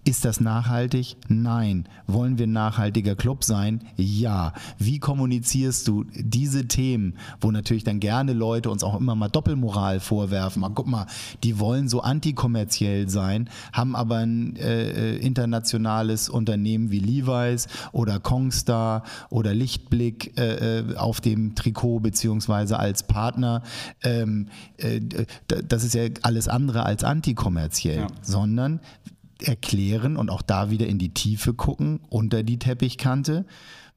Ist das nachhaltig? Nein. Wollen wir ein nachhaltiger Club sein? Ja. Wie kommunizierst du diese Themen, wo natürlich dann gerne Leute uns auch immer mal Doppelmoral vorwerfen? Mal, guck mal, die wollen so antikommerziell sein, haben aber ein äh, internationales Unternehmen wie Levi's oder Kongstar oder Lichtblick äh, äh auf dem Trikot beziehungsweise als Partner. Ähm, äh, das ist ja alles andere als antikommerziell, ja. sondern erklären und auch da wieder in die Tiefe gucken, unter die Teppichkante.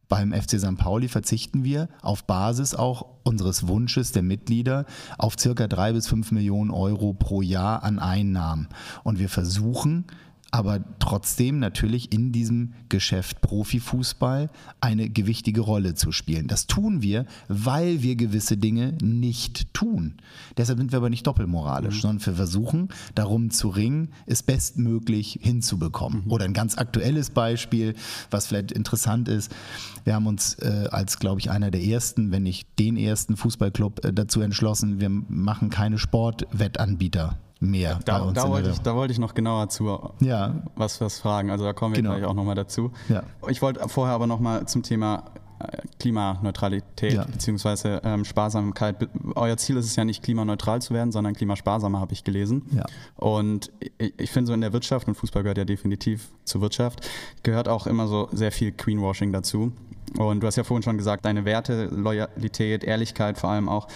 Beim FC St. Pauli verzichten wir auf Basis auch unseres Wunsches der Mitglieder auf circa drei bis fünf Millionen Euro pro Jahr an Einnahmen. Und wir versuchen, aber trotzdem natürlich in diesem Geschäft Profifußball eine gewichtige Rolle zu spielen. Das tun wir, weil wir gewisse Dinge nicht tun. Deshalb sind wir aber nicht doppelmoralisch, mhm. sondern wir versuchen darum zu ringen, es bestmöglich hinzubekommen. Mhm. Oder ein ganz aktuelles Beispiel, was vielleicht interessant ist. Wir haben uns äh, als, glaube ich, einer der ersten, wenn nicht den ersten Fußballclub äh, dazu entschlossen, wir machen keine Sportwettanbieter mehr. Da, da wollte, ich, da wollte ich noch genauer zu ja. was, was fragen. Also da kommen wir genau. gleich auch nochmal dazu. Ja. Ich wollte vorher aber nochmal zum Thema äh, Klimaneutralität ja. bzw. Ähm, Sparsamkeit. Euer Ziel ist es ja nicht klimaneutral zu werden, sondern klimasparsamer, habe ich gelesen. Ja. Und ich, ich finde so in der Wirtschaft, und Fußball gehört ja definitiv zur Wirtschaft, gehört auch immer so sehr viel Greenwashing dazu. Und du hast ja vorhin schon gesagt, deine Werte, Loyalität, Ehrlichkeit vor allem auch.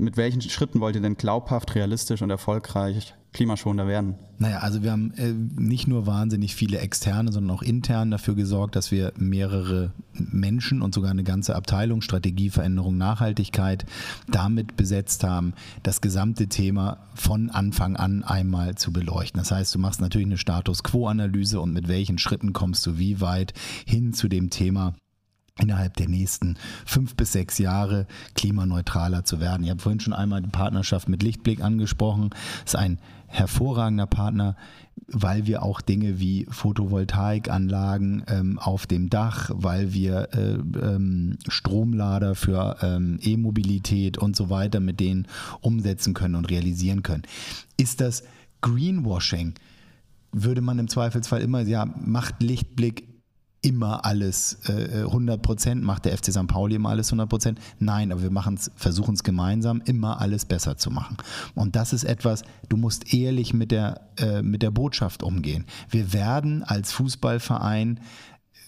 Mit welchen Schritten wollt ihr denn glaubhaft, realistisch und erfolgreich klimaschonender werden? Naja, also wir haben äh, nicht nur wahnsinnig viele externe, sondern auch intern dafür gesorgt, dass wir mehrere Menschen und sogar eine ganze Abteilung Strategieveränderung, Nachhaltigkeit damit besetzt haben, das gesamte Thema von Anfang an einmal zu beleuchten. Das heißt, du machst natürlich eine Status-Quo-Analyse und mit welchen Schritten kommst du wie weit hin zu dem Thema innerhalb der nächsten fünf bis sechs Jahre klimaneutraler zu werden. Ich habe vorhin schon einmal die Partnerschaft mit Lichtblick angesprochen. Das ist ein hervorragender Partner, weil wir auch Dinge wie Photovoltaikanlagen ähm, auf dem Dach, weil wir äh, ähm, Stromlader für ähm, E-Mobilität und so weiter mit denen umsetzen können und realisieren können. Ist das Greenwashing? Würde man im Zweifelsfall immer, ja, macht Lichtblick immer alles äh, 100 Prozent, macht der FC St. Pauli immer alles 100 Prozent. Nein, aber wir versuchen es gemeinsam, immer alles besser zu machen. Und das ist etwas, du musst ehrlich mit der, äh, mit der Botschaft umgehen. Wir werden als Fußballverein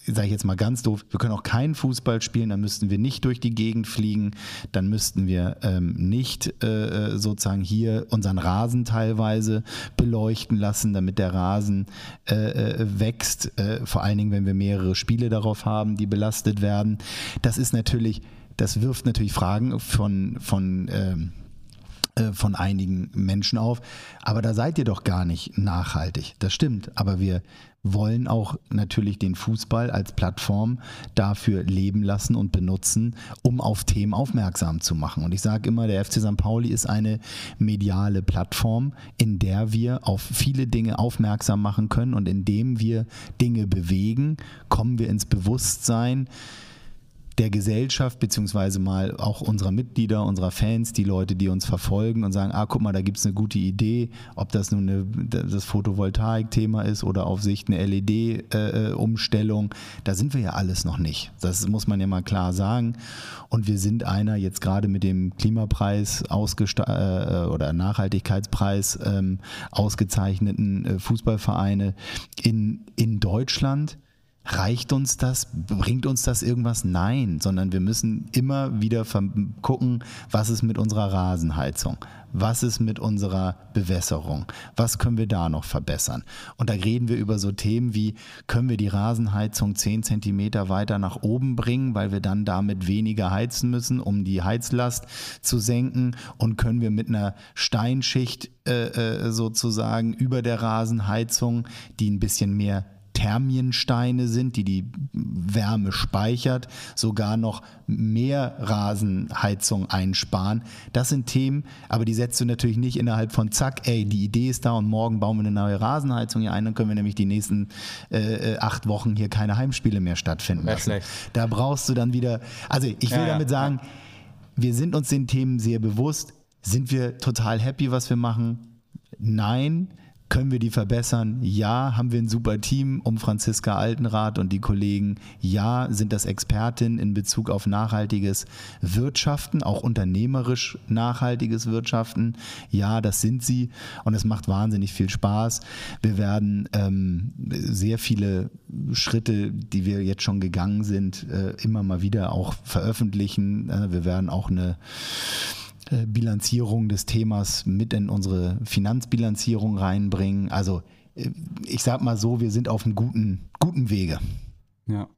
sage ich jetzt mal ganz doof, wir können auch keinen Fußball spielen, dann müssten wir nicht durch die Gegend fliegen, dann müssten wir ähm, nicht äh, sozusagen hier unseren Rasen teilweise beleuchten lassen, damit der Rasen äh, äh, wächst, äh, vor allen Dingen, wenn wir mehrere Spiele darauf haben, die belastet werden. Das ist natürlich, das wirft natürlich Fragen von, von ähm, äh, von einigen Menschen auf. Aber da seid ihr doch gar nicht nachhaltig. Das stimmt. Aber wir wollen auch natürlich den Fußball als Plattform dafür leben lassen und benutzen, um auf Themen aufmerksam zu machen. Und ich sage immer, der FC St. Pauli ist eine mediale Plattform, in der wir auf viele Dinge aufmerksam machen können und indem wir Dinge bewegen, kommen wir ins Bewusstsein, der Gesellschaft, beziehungsweise mal auch unserer Mitglieder, unserer Fans, die Leute, die uns verfolgen und sagen, ah, guck mal, da gibt es eine gute Idee, ob das nun eine, das Photovoltaik-Thema ist oder auf Sicht eine LED-Umstellung, äh, da sind wir ja alles noch nicht. Das muss man ja mal klar sagen. Und wir sind einer jetzt gerade mit dem Klimapreis äh, oder Nachhaltigkeitspreis ähm, ausgezeichneten äh, Fußballvereine in, in Deutschland Reicht uns das? Bringt uns das irgendwas? Nein, sondern wir müssen immer wieder gucken, was ist mit unserer Rasenheizung? Was ist mit unserer Bewässerung? Was können wir da noch verbessern? Und da reden wir über so Themen wie, können wir die Rasenheizung 10 Zentimeter weiter nach oben bringen, weil wir dann damit weniger heizen müssen, um die Heizlast zu senken? Und können wir mit einer Steinschicht äh, äh sozusagen über der Rasenheizung, die ein bisschen mehr Thermiensteine sind, die die Wärme speichert, sogar noch mehr Rasenheizung einsparen. Das sind Themen, aber die setzt du natürlich nicht innerhalb von zack, ey, die Idee ist da und morgen bauen wir eine neue Rasenheizung hier ein, dann können wir nämlich die nächsten äh, acht Wochen hier keine Heimspiele mehr stattfinden lassen. Da brauchst du dann wieder, also ich will ja, damit sagen, wir sind uns den Themen sehr bewusst. Sind wir total happy, was wir machen? Nein. Können wir die verbessern? Ja. Haben wir ein super Team um Franziska Altenrath und die Kollegen? Ja. Sind das Expertinnen in Bezug auf nachhaltiges Wirtschaften, auch unternehmerisch nachhaltiges Wirtschaften? Ja, das sind sie und es macht wahnsinnig viel Spaß. Wir werden ähm, sehr viele Schritte, die wir jetzt schon gegangen sind, äh, immer mal wieder auch veröffentlichen. Äh, wir werden auch eine Bilanzierung des Themas mit in unsere Finanzbilanzierung reinbringen. Also äh, ich sag mal so, wir sind auf einem guten, guten Wege. Ja.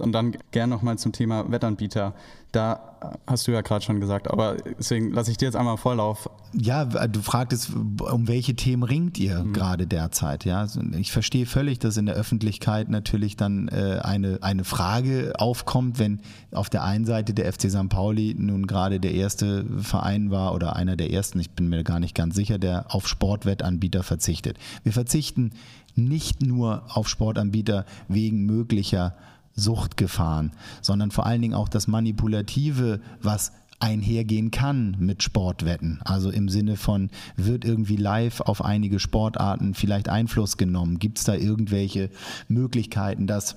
Und dann gern nochmal zum Thema Wettanbieter. Da hast du ja gerade schon gesagt, aber deswegen lasse ich dir jetzt einmal Vorlauf. Ja, du fragtest, um welche Themen ringt ihr mhm. gerade derzeit? Ja, also ich verstehe völlig, dass in der Öffentlichkeit natürlich dann äh, eine, eine Frage aufkommt, wenn auf der einen Seite der FC St. Pauli nun gerade der erste Verein war oder einer der ersten, ich bin mir gar nicht ganz sicher, der auf Sportwettanbieter verzichtet. Wir verzichten nicht nur auf Sportanbieter wegen möglicher Suchtgefahren, sondern vor allen Dingen auch das Manipulative, was einhergehen kann mit Sportwetten. Also im Sinne von, wird irgendwie live auf einige Sportarten vielleicht Einfluss genommen? Gibt es da irgendwelche Möglichkeiten, dass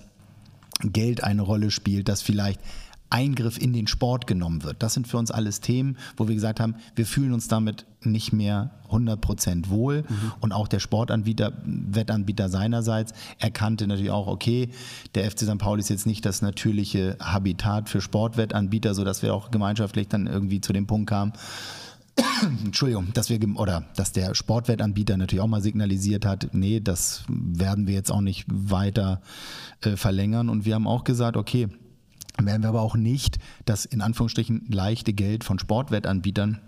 Geld eine Rolle spielt, dass vielleicht Eingriff in den Sport genommen wird. Das sind für uns alles Themen, wo wir gesagt haben, wir fühlen uns damit nicht mehr 100% wohl. Mhm. Und auch der Sportanbieter, Wettanbieter seinerseits erkannte natürlich auch, okay, der FC St. Pauli ist jetzt nicht das natürliche Habitat für Sportwettanbieter, sodass wir auch gemeinschaftlich dann irgendwie zu dem Punkt kamen, Entschuldigung, dass wir oder dass der Sportwettanbieter natürlich auch mal signalisiert hat, nee, das werden wir jetzt auch nicht weiter äh, verlängern. Und wir haben auch gesagt, okay, werden wir aber auch nicht das in Anführungsstrichen leichte Geld von Sportwettanbietern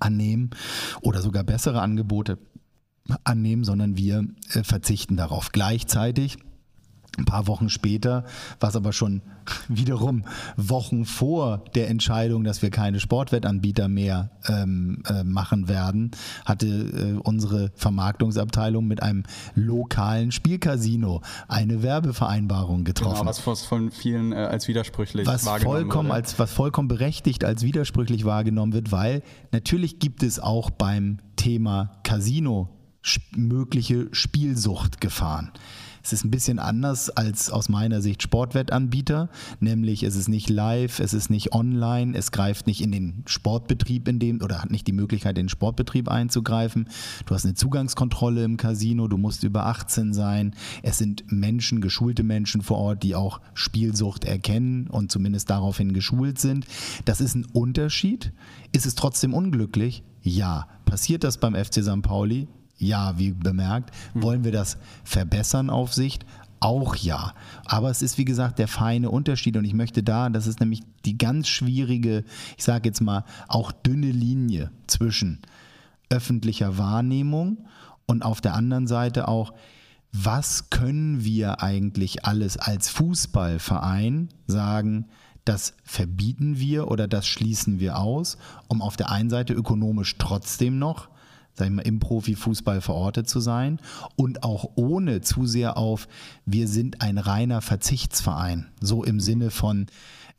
annehmen oder sogar bessere Angebote annehmen, sondern wir äh, verzichten darauf. Gleichzeitig Ein paar Wochen später, was aber schon wiederum Wochen vor der Entscheidung, dass wir keine Sportwettanbieter mehr ähm, äh, machen werden, hatte äh, unsere Vermarktungsabteilung mit einem lokalen Spielcasino eine Werbevereinbarung getroffen. Genau, was von vielen äh, als widersprüchlich was wahrgenommen vollkommen wird. Als, was vollkommen berechtigt als widersprüchlich wahrgenommen wird, weil natürlich gibt es auch beim Thema Casino mögliche Spielsuchtgefahren. Es ist ein bisschen anders als aus meiner Sicht Sportwettanbieter, nämlich es ist nicht live, es ist nicht online, es greift nicht in den Sportbetrieb in dem oder hat nicht die Möglichkeit, in den Sportbetrieb einzugreifen. Du hast eine Zugangskontrolle im Casino, du musst über 18 sein. Es sind Menschen, geschulte Menschen vor Ort, die auch Spielsucht erkennen und zumindest daraufhin geschult sind. Das ist ein Unterschied. Ist es trotzdem unglücklich? Ja. Passiert das beim FC St. Pauli? Ja, wie bemerkt. Hm. Wollen wir das verbessern auf Sicht? Auch ja. Aber es ist, wie gesagt, der feine Unterschied. Und ich möchte da, das ist nämlich die ganz schwierige, ich sage jetzt mal, auch dünne Linie zwischen öffentlicher Wahrnehmung und auf der anderen Seite auch, was können wir eigentlich alles als Fußballverein sagen, das verbieten wir oder das schließen wir aus, um auf der einen Seite ökonomisch trotzdem noch sag ich mal, im Profifußball verortet zu sein und auch ohne zu sehr auf, wir sind ein reiner Verzichtsverein, so im Sinne von,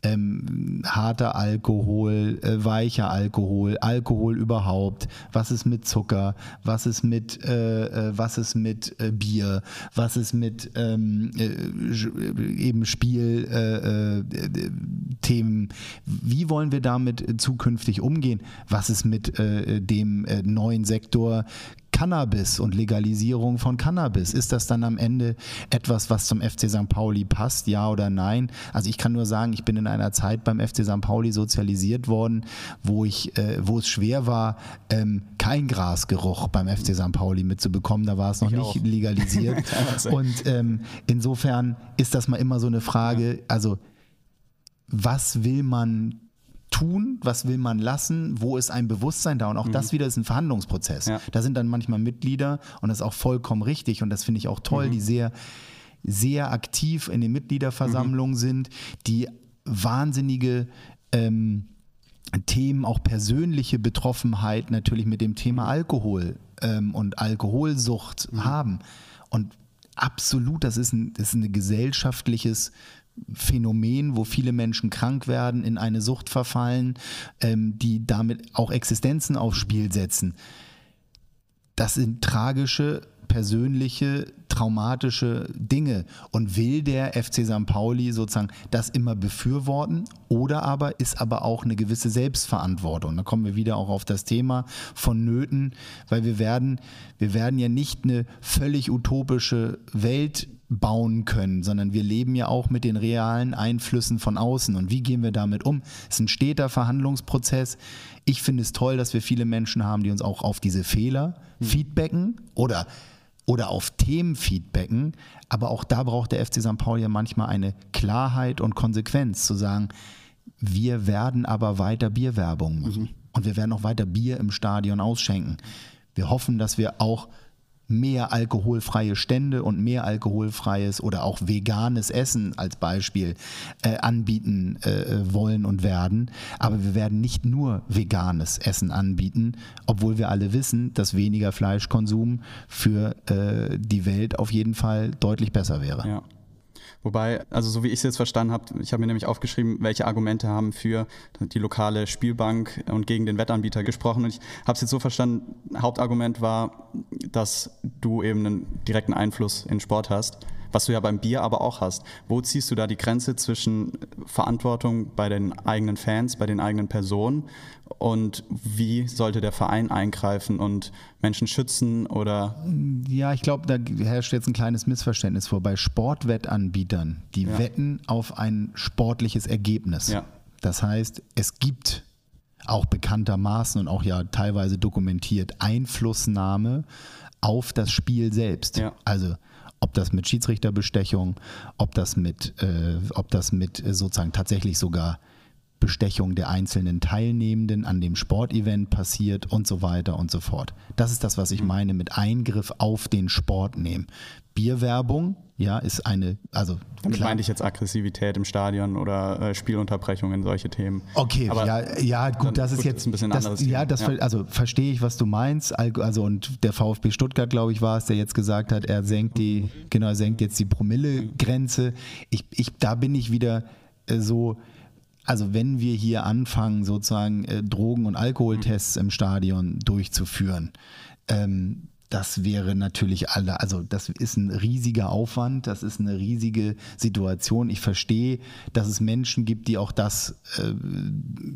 ähm, harter Alkohol, äh, weicher Alkohol, Alkohol überhaupt, was ist mit Zucker, was ist mit, äh, äh was ist mit äh, Bier, was ist mit ähm, äh, eben Spielthemen, äh, wie wollen wir damit zukünftig umgehen, was ist mit dem neuen Sektor Cannabis und Legalisierung von Cannabis. Ist das dann am Ende etwas, was zum FC St. Pauli passt, ja oder nein? Also ich kann nur sagen, ich bin in einer Zeit beim FC St. Pauli sozialisiert worden, wo ich, äh, wo es schwer war, ähm, kein Grasgeruch beim FC St. Pauli mitzubekommen. Da war es noch ich nicht auch. legalisiert. und ähm, insofern ist das mal immer so eine Frage. Also was will man tun, was will man lassen, wo ist ein Bewusstsein da und auch mhm. das wieder ist ein Verhandlungsprozess. Ja. Da sind dann manchmal Mitglieder und das ist auch vollkommen richtig und das finde ich auch toll, mhm. die sehr, sehr aktiv in den Mitgliederversammlungen mhm. sind, die wahnsinnige ähm, Themen, auch persönliche Betroffenheit natürlich mit dem Thema Alkohol ähm, und Alkoholsucht mhm. haben. Und absolut, das ist ein, das ist ein gesellschaftliches Phänomen, wo viele Menschen krank werden, in eine Sucht verfallen, ähm, die damit auch Existenzen aufs Spiel setzen. Das sind tragische, persönliche, traumatische Dinge. Und will der FC St. Pauli sozusagen das immer befürworten oder aber ist aber auch eine gewisse Selbstverantwortung. Da kommen wir wieder auch auf das Thema von Nöten, weil wir werden, wir werden ja nicht eine völlig utopische Welt bauen können, sondern wir leben ja auch mit den realen Einflüssen von außen. Und wie gehen wir damit um? Es ist ein steter Verhandlungsprozess. Ich finde es toll, dass wir viele Menschen haben, die uns auch auf diese Fehler mhm. feedbacken oder, oder auf Themen feedbacken. Aber auch da braucht der FC St. Pauli ja manchmal eine Klarheit und Konsequenz, zu sagen, wir werden aber weiter Bierwerbung machen. Mhm. Und wir werden auch weiter Bier im Stadion ausschenken. Wir hoffen, dass wir auch mehr alkoholfreie Stände und mehr alkoholfreies oder auch veganes Essen als Beispiel äh, anbieten äh, wollen und werden. Aber wir werden nicht nur veganes Essen anbieten, obwohl wir alle wissen, dass weniger Fleischkonsum für äh, die Welt auf jeden Fall deutlich besser wäre. Ja. Wobei, also so wie ich es jetzt verstanden habe, ich habe mir nämlich aufgeschrieben, welche Argumente haben für die lokale Spielbank und gegen den Wettanbieter gesprochen. Und ich habe es jetzt so verstanden, Hauptargument war, dass du eben einen direkten Einfluss in Sport hast was du ja beim Bier aber auch hast. Wo ziehst du da die Grenze zwischen Verantwortung bei den eigenen Fans, bei den eigenen Personen und wie sollte der Verein eingreifen und Menschen schützen oder? Ja, ich glaube, da herrscht jetzt ein kleines Missverständnis vor. Bei Sportwettanbietern, die ja. wetten auf ein sportliches Ergebnis. Ja. Das heißt, es gibt auch bekanntermaßen und auch ja teilweise dokumentiert Einflussnahme auf das Spiel selbst. Ja. Also ob das mit Schiedsrichterbestechung, ob das mit, äh, ob das mit äh, sozusagen tatsächlich sogar Bestechung der einzelnen Teilnehmenden an dem Sportevent passiert und so weiter und so fort. Das ist das, was ich mhm. meine mit Eingriff auf den Sport nehmen. Bierwerbung, ja, ist eine, also damit klar. meinte ich jetzt Aggressivität im Stadion oder äh, Spielunterbrechungen, solche Themen. Okay, Aber ja, ja, gut, das ist jetzt ist ein bisschen das, anderes. Ja, das ja. also verstehe ich, was du meinst. Also und der VfB Stuttgart, glaube ich, war es, der jetzt gesagt hat, er senkt die, genau, er senkt jetzt die Promillegrenze. Ich, ich, da bin ich wieder äh, so also wenn wir hier anfangen, sozusagen äh, Drogen- und Alkoholtests im Stadion durchzuführen, ähm, das wäre natürlich alle, also das ist ein riesiger Aufwand, das ist eine riesige Situation. Ich verstehe, dass es Menschen gibt, die auch das äh,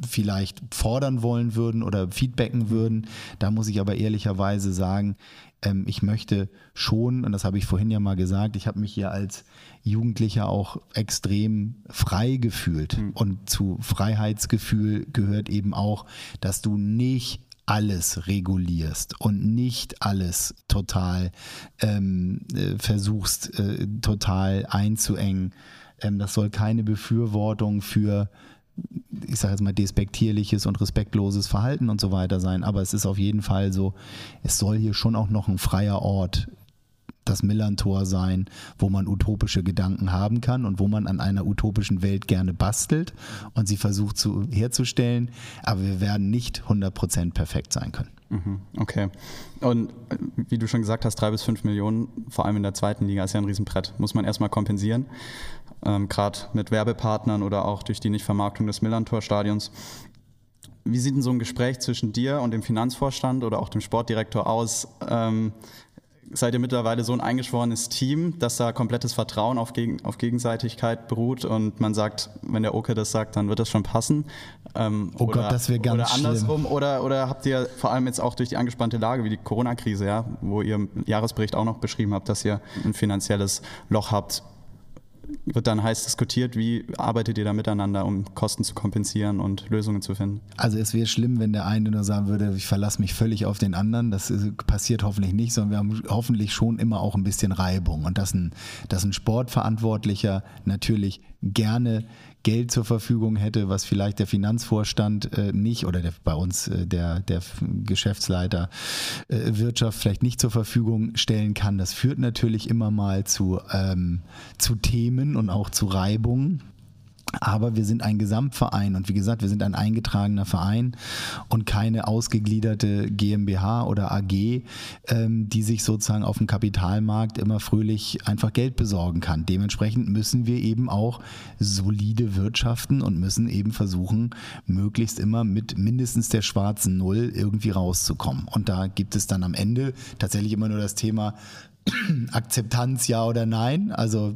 vielleicht fordern wollen würden oder feedbacken würden. Da muss ich aber ehrlicherweise sagen, ähm, ich möchte schon, und das habe ich vorhin ja mal gesagt, ich habe mich hier als Jugendlicher auch extrem frei gefühlt. Mhm. Und zu Freiheitsgefühl gehört eben auch, dass du nicht alles regulierst und nicht alles total ähm, äh, versuchst, äh, total einzuengen. Ähm, das soll keine Befürwortung für ich sage jetzt mal, despektierliches und respektloses Verhalten und so weiter sein. Aber es ist auf jeden Fall so, es soll hier schon auch noch ein freier Ort das Millantor sein, wo man utopische Gedanken haben kann und wo man an einer utopischen Welt gerne bastelt und sie versucht zu, herzustellen. Aber wir werden nicht 100% perfekt sein können. Mhm, okay. Und äh, wie du schon gesagt hast, drei bis fünf Millionen, vor allem in der zweiten Liga, ist ja ein Riesenbrett. Muss man erstmal kompensieren, ähm, gerade mit Werbepartnern oder auch durch die Nichtvermarktung des Millantor-Stadions. Wie sieht denn so ein Gespräch zwischen dir und dem Finanzvorstand oder auch dem Sportdirektor aus? Ähm, seid ihr mittlerweile so ein eingeschworenes Team, dass da komplettes Vertrauen auf, Gegen auf Gegenseitigkeit beruht und man sagt, wenn der Oke das sagt, dann wird das schon passen. Ähm, oh oder, Gott, das wäre ganz Oder andersrum. Oder, oder habt ihr vor allem jetzt auch durch die angespannte Lage wie die Corona-Krise, ja, wo ihr im Jahresbericht auch noch beschrieben habt, dass ihr ein finanzielles Loch habt, wird dann heiß diskutiert, wie arbeitet ihr da miteinander, um Kosten zu kompensieren und Lösungen zu finden? Also es wäre schlimm, wenn der eine nur sagen würde, ich verlasse mich völlig auf den anderen. Das passiert hoffentlich nicht, sondern wir haben hoffentlich schon immer auch ein bisschen Reibung. Und dass ein, dass ein Sportverantwortlicher natürlich gerne Geld zur Verfügung hätte, was vielleicht der Finanzvorstand äh, nicht oder der, bei uns äh, der, der Geschäftsleiter äh, Wirtschaft vielleicht nicht zur Verfügung stellen kann. Das führt natürlich immer mal zu, ähm, zu Themen und auch zu Reibungen. Aber wir sind ein Gesamtverein und wie gesagt, wir sind ein eingetragener Verein und keine ausgegliederte GmbH oder AG, ähm, die sich sozusagen auf dem Kapitalmarkt immer fröhlich einfach Geld besorgen kann. Dementsprechend müssen wir eben auch solide wirtschaften und müssen eben versuchen, möglichst immer mit mindestens der schwarzen Null irgendwie rauszukommen. Und da gibt es dann am Ende tatsächlich immer nur das Thema, Akzeptanz ja oder nein. Also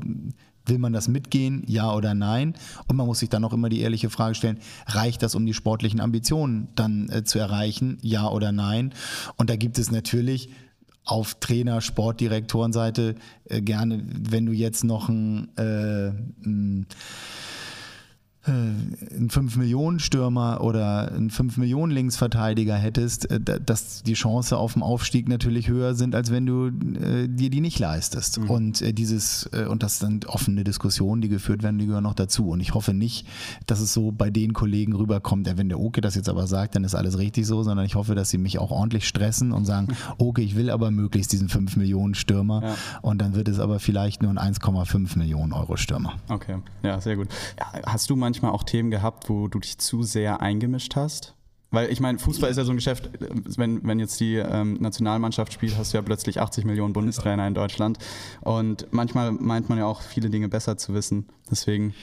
Will man das mitgehen, ja oder nein? Und man muss sich dann auch immer die ehrliche Frage stellen, reicht das, um die sportlichen Ambitionen dann äh, zu erreichen, ja oder nein? Und da gibt es natürlich auf Trainer, Sportdirektorenseite äh, gerne, wenn du jetzt noch ein, äh, ein äh, einen 5-Millionen-Stürmer oder einen 5-Millionen-Linksverteidiger hättest, äh, dass die Chance auf den Aufstieg natürlich höher sind, als wenn du äh, dir die nicht leistest. Mhm. Und äh, dieses, äh, und das sind offene Diskussionen, die geführt werden, die gehören noch dazu. Und ich hoffe nicht, dass es so bei den Kollegen rüberkommt, ja, wenn der Oke das jetzt aber sagt, dann ist alles richtig so, sondern ich hoffe, dass sie mich auch ordentlich stressen und sagen, Oke, ich will aber möglichst diesen 5-Millionen-Stürmer. Ja. Und dann wird es aber vielleicht nur ein 1,5 Millionen Euro Stürmer. Okay, ja, sehr gut. Hast du manchmal auch Themen gehabt, wo du dich zu sehr eingemischt hast? Weil ich meine, Fußball ist ja so ein Geschäft, wenn, wenn jetzt die ähm, Nationalmannschaft spielt, hast du ja plötzlich 80 Millionen Bundestrainer in Deutschland. Und manchmal meint man ja auch, viele Dinge besser zu wissen. Deswegen.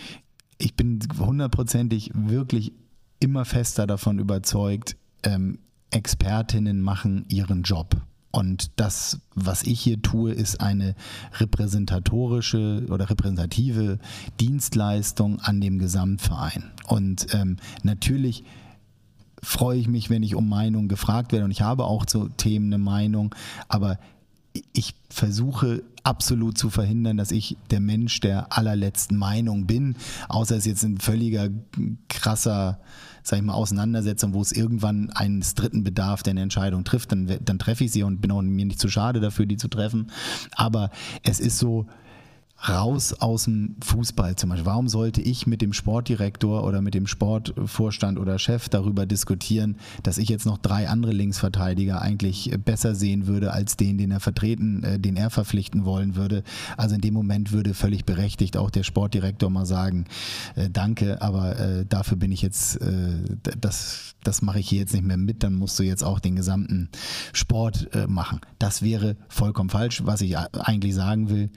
Ich bin hundertprozentig wirklich immer fester davon überzeugt, ähm, Expertinnen machen ihren Job. Und das, was ich hier tue, ist eine repräsentatorische oder repräsentative Dienstleistung an dem Gesamtverein. Und ähm, natürlich freue ich mich, wenn ich um Meinung gefragt werde. Und ich habe auch zu Themen eine Meinung. Aber ich versuche absolut zu verhindern, dass ich der Mensch der allerletzten Meinung bin, außer es ist jetzt ein völliger krasser, sag ich mal, Auseinandersetzung, wo es irgendwann eines Dritten bedarf, der eine Entscheidung trifft, dann, dann treffe ich sie und bin auch mir nicht zu schade dafür, die zu treffen. Aber es ist so, raus aus dem Fußball zum Beispiel. Warum sollte ich mit dem Sportdirektor oder mit dem Sportvorstand oder Chef darüber diskutieren, dass ich jetzt noch drei andere Linksverteidiger eigentlich besser sehen würde als den, den er vertreten, äh, den er verpflichten wollen würde? Also in dem Moment würde völlig berechtigt auch der Sportdirektor mal sagen, äh, danke, aber äh, dafür bin ich jetzt, äh, das, das mache ich hier jetzt nicht mehr mit, dann musst du jetzt auch den gesamten Sport äh, machen. Das wäre vollkommen falsch. Was ich eigentlich sagen will,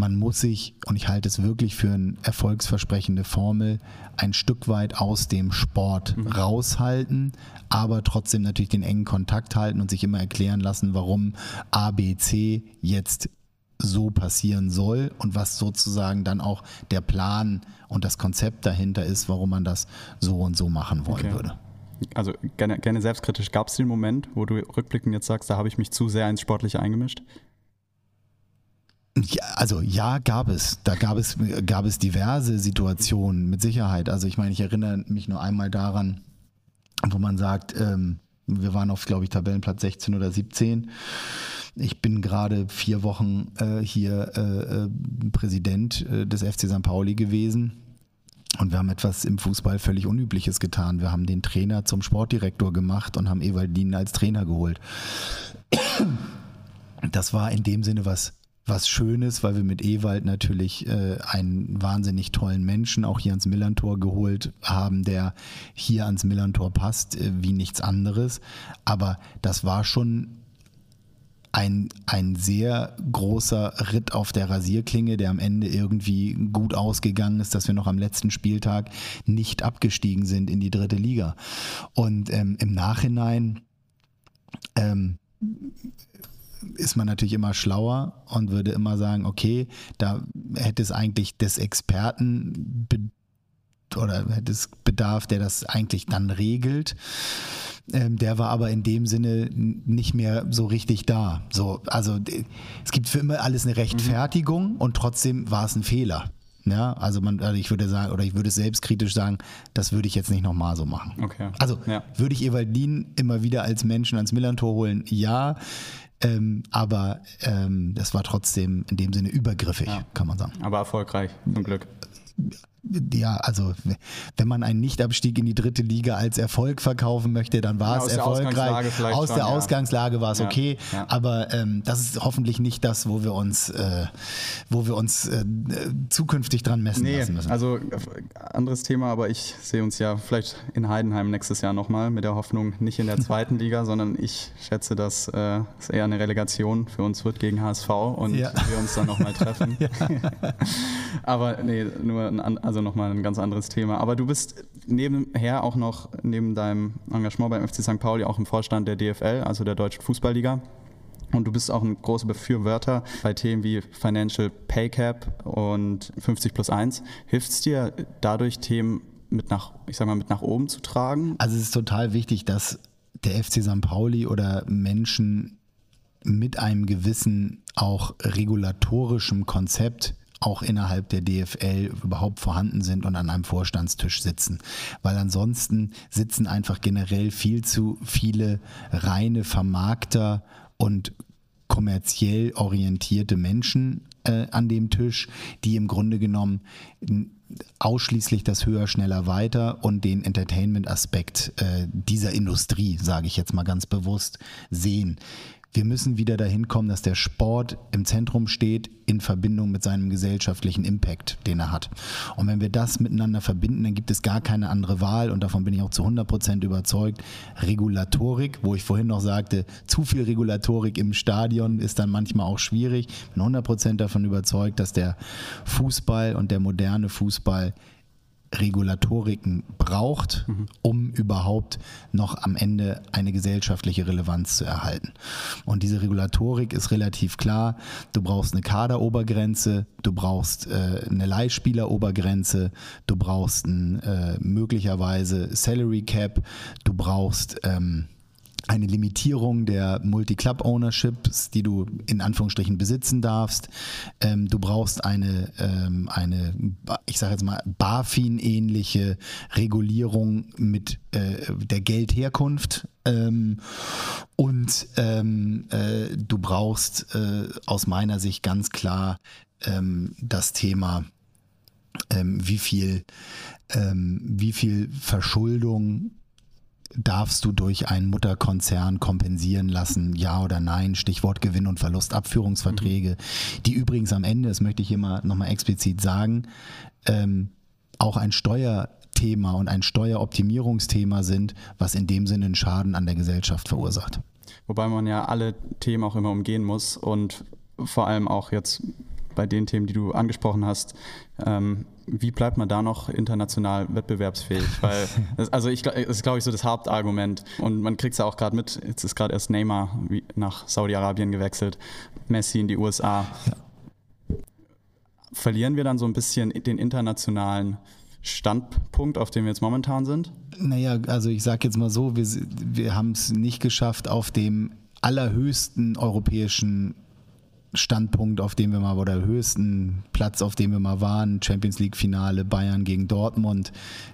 man muss sich, und ich halte es wirklich für eine erfolgsversprechende Formel, ein Stück weit aus dem Sport mhm. raushalten, aber trotzdem natürlich den engen Kontakt halten und sich immer erklären lassen, warum ABC jetzt so passieren soll und was sozusagen dann auch der Plan und das Konzept dahinter ist, warum man das so und so machen wollen okay. würde. Also gerne, gerne selbstkritisch, gab es den Moment, wo du rückblickend jetzt sagst, da habe ich mich zu sehr ins Sportliche eingemischt? Ja, also ja, gab es. Da gab es, gab es diverse Situationen, mit Sicherheit. Also ich meine, ich erinnere mich nur einmal daran, wo man sagt, ähm, wir waren auf, glaube ich, Tabellenplatz 16 oder 17. Ich bin gerade vier Wochen äh, hier äh, äh Präsident äh, des FC St. Pauli gewesen. Und wir haben etwas im Fußball völlig Unübliches getan. Wir haben den Trainer zum Sportdirektor gemacht und haben Ewaldin als Trainer geholt. Das war in dem Sinne was was Schönes, weil wir mit Ewald natürlich äh, einen wahnsinnig tollen Menschen auch hier ans Millantor geholt haben, der hier ans Millantor passt, äh, wie nichts anderes. Aber das war schon ein, ein sehr großer Ritt auf der Rasierklinge, der am Ende irgendwie gut ausgegangen ist, dass wir noch am letzten Spieltag nicht abgestiegen sind in die dritte Liga. Und ähm, im Nachhinein ähm, ist man natürlich immer schlauer und würde immer sagen, okay, da hätte es eigentlich des Experten oder hätte es Bedarf, der das eigentlich dann regelt. Ähm, der war aber in dem Sinne nicht mehr so richtig da. So, also es gibt für immer alles eine Rechtfertigung mhm. und trotzdem war es ein Fehler. Ja, also man, also ich würde sagen, oder ich würde selbstkritisch sagen, das würde ich jetzt nicht nochmal so machen. Okay. Also ja. würde ich Evaldin immer wieder als Menschen ans Millantor holen? Ja. Ähm, aber ähm, das war trotzdem in dem Sinne übergriffig, ja. kann man sagen. Aber erfolgreich, zum Glück ja, also wenn man einen Nichtabstieg in die dritte Liga als Erfolg verkaufen möchte, dann war ja, es erfolgreich. Aus schon, der ja. Ausgangslage war es ja, okay, aber ähm, das ist hoffentlich nicht das, wo wir uns, äh, wo wir uns äh, zukünftig dran messen nee, lassen müssen. Also anderes Thema, aber ich sehe uns ja vielleicht in Heidenheim nächstes Jahr nochmal mit der Hoffnung nicht in der zweiten Liga, sondern ich schätze, dass äh, es eher eine Relegation für uns wird gegen HSV und wir uns dann nochmal treffen. aber nee, nur ein, also nochmal ein ganz anderes Thema. Aber du bist nebenher auch noch, neben deinem Engagement beim FC St. Pauli, auch im Vorstand der DFL, also der Deutschen Fußballliga. Und du bist auch ein großer Befürworter bei Themen wie Financial Pay Cap und 50 plus 1. Hilft es dir dadurch, Themen mit nach, ich sag mal, mit nach oben zu tragen? Also es ist total wichtig, dass der FC St. Pauli oder Menschen mit einem gewissen auch regulatorischem Konzept auch innerhalb der DFL überhaupt vorhanden sind und an einem Vorstandstisch sitzen. Weil ansonsten sitzen einfach generell viel zu viele reine Vermarkter und kommerziell orientierte Menschen äh, an dem Tisch, die im Grunde genommen ausschließlich das höher, schneller, weiter und den Entertainment-Aspekt äh, dieser Industrie, sage ich jetzt mal ganz bewusst, sehen. Wir müssen wieder dahin kommen, dass der Sport im Zentrum steht in Verbindung mit seinem gesellschaftlichen Impact, den er hat. Und wenn wir das miteinander verbinden, dann gibt es gar keine andere Wahl und davon bin ich auch zu 100 Prozent überzeugt. Regulatorik, wo ich vorhin noch sagte, zu viel Regulatorik im Stadion ist dann manchmal auch schwierig. Ich bin 100 Prozent davon überzeugt, dass der Fußball und der moderne Fußball Regulatoriken braucht, mhm. um überhaupt noch am Ende eine gesellschaftliche Relevanz zu erhalten. Und diese Regulatorik ist relativ klar. Du brauchst eine Kaderobergrenze, du brauchst äh, eine Leihspielerobergrenze, du brauchst ein, äh, möglicherweise Salary Cap, du brauchst ähm, eine Limitierung der Multi-Club-Ownerships, die du in Anführungsstrichen besitzen darfst. Ähm, du brauchst eine, ähm, eine ich sage jetzt mal, BaFin-ähnliche Regulierung mit äh, der Geldherkunft. Ähm, und ähm, äh, du brauchst äh, aus meiner Sicht ganz klar ähm, das Thema, ähm, wie viel, wie viel Verschuldung darfst du durch einen Mutterkonzern kompensieren lassen, ja oder nein, Stichwort Gewinn- und Verlustabführungsverträge, mhm. die übrigens am Ende, das möchte ich hier mal nochmal explizit sagen, ähm, auch ein Steuerthema und ein Steueroptimierungsthema sind, was in dem Sinne einen Schaden an der Gesellschaft verursacht. Wobei man ja alle Themen auch immer umgehen muss und vor allem auch jetzt bei den Themen, die du angesprochen hast, ähm, wie bleibt man da noch international wettbewerbsfähig? Weil, das, also ich, das ist, glaube ich, so das Hauptargument. Und man kriegt es ja auch gerade mit. Jetzt ist gerade erst Neymar nach Saudi-Arabien gewechselt, Messi in die USA. Ja. Verlieren wir dann so ein bisschen den internationalen Standpunkt, auf dem wir jetzt momentan sind? Naja, also ich sage jetzt mal so, wir, wir haben es nicht geschafft, auf dem allerhöchsten europäischen Standpunkt, auf dem wir mal, oder höchsten Platz, auf dem wir mal waren, Champions League Finale Bayern gegen Dortmund,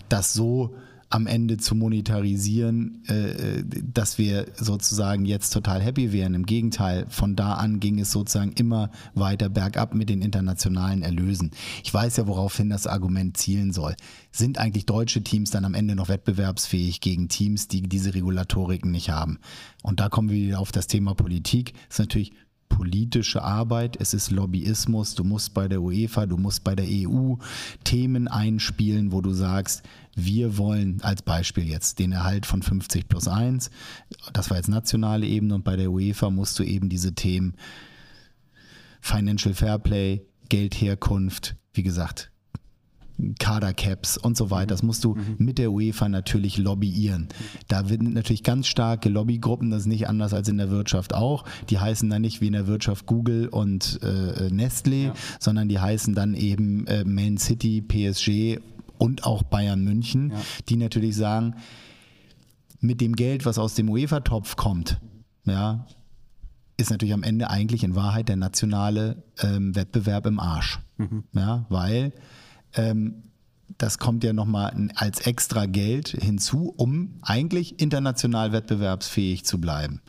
das so am Ende zu monetarisieren, äh, dass wir sozusagen jetzt total happy wären. Im Gegenteil, von da an ging es sozusagen immer weiter bergab mit den internationalen Erlösen. Ich weiß ja, woraufhin das Argument zielen soll. Sind eigentlich deutsche Teams dann am Ende noch wettbewerbsfähig gegen Teams, die diese Regulatoriken nicht haben? Und da kommen wir wieder auf das Thema Politik. Das ist natürlich politische Arbeit, es ist Lobbyismus, du musst bei der UEFA, du musst bei der EU Themen einspielen, wo du sagst, wir wollen als Beispiel jetzt den Erhalt von 50 plus 1, das war jetzt nationale Ebene und bei der UEFA musst du eben diese Themen Financial Fairplay, Geldherkunft, wie gesagt, Kadercaps und so weiter. Das musst du mhm. mit der UEFA natürlich lobbyieren. Da wird natürlich ganz starke Lobbygruppen, das ist nicht anders als in der Wirtschaft auch. Die heißen dann nicht wie in der Wirtschaft Google und äh, Nestle, ja. sondern die heißen dann eben äh, Man City, PSG und auch Bayern München, ja. die natürlich sagen, mit dem Geld, was aus dem UEFA-Topf kommt, ja, ist natürlich am Ende eigentlich in Wahrheit der nationale ähm, Wettbewerb im Arsch. Mhm. Ja, weil ähm, das kommt ja nochmal als extra Geld hinzu, um eigentlich international wettbewerbsfähig zu bleiben.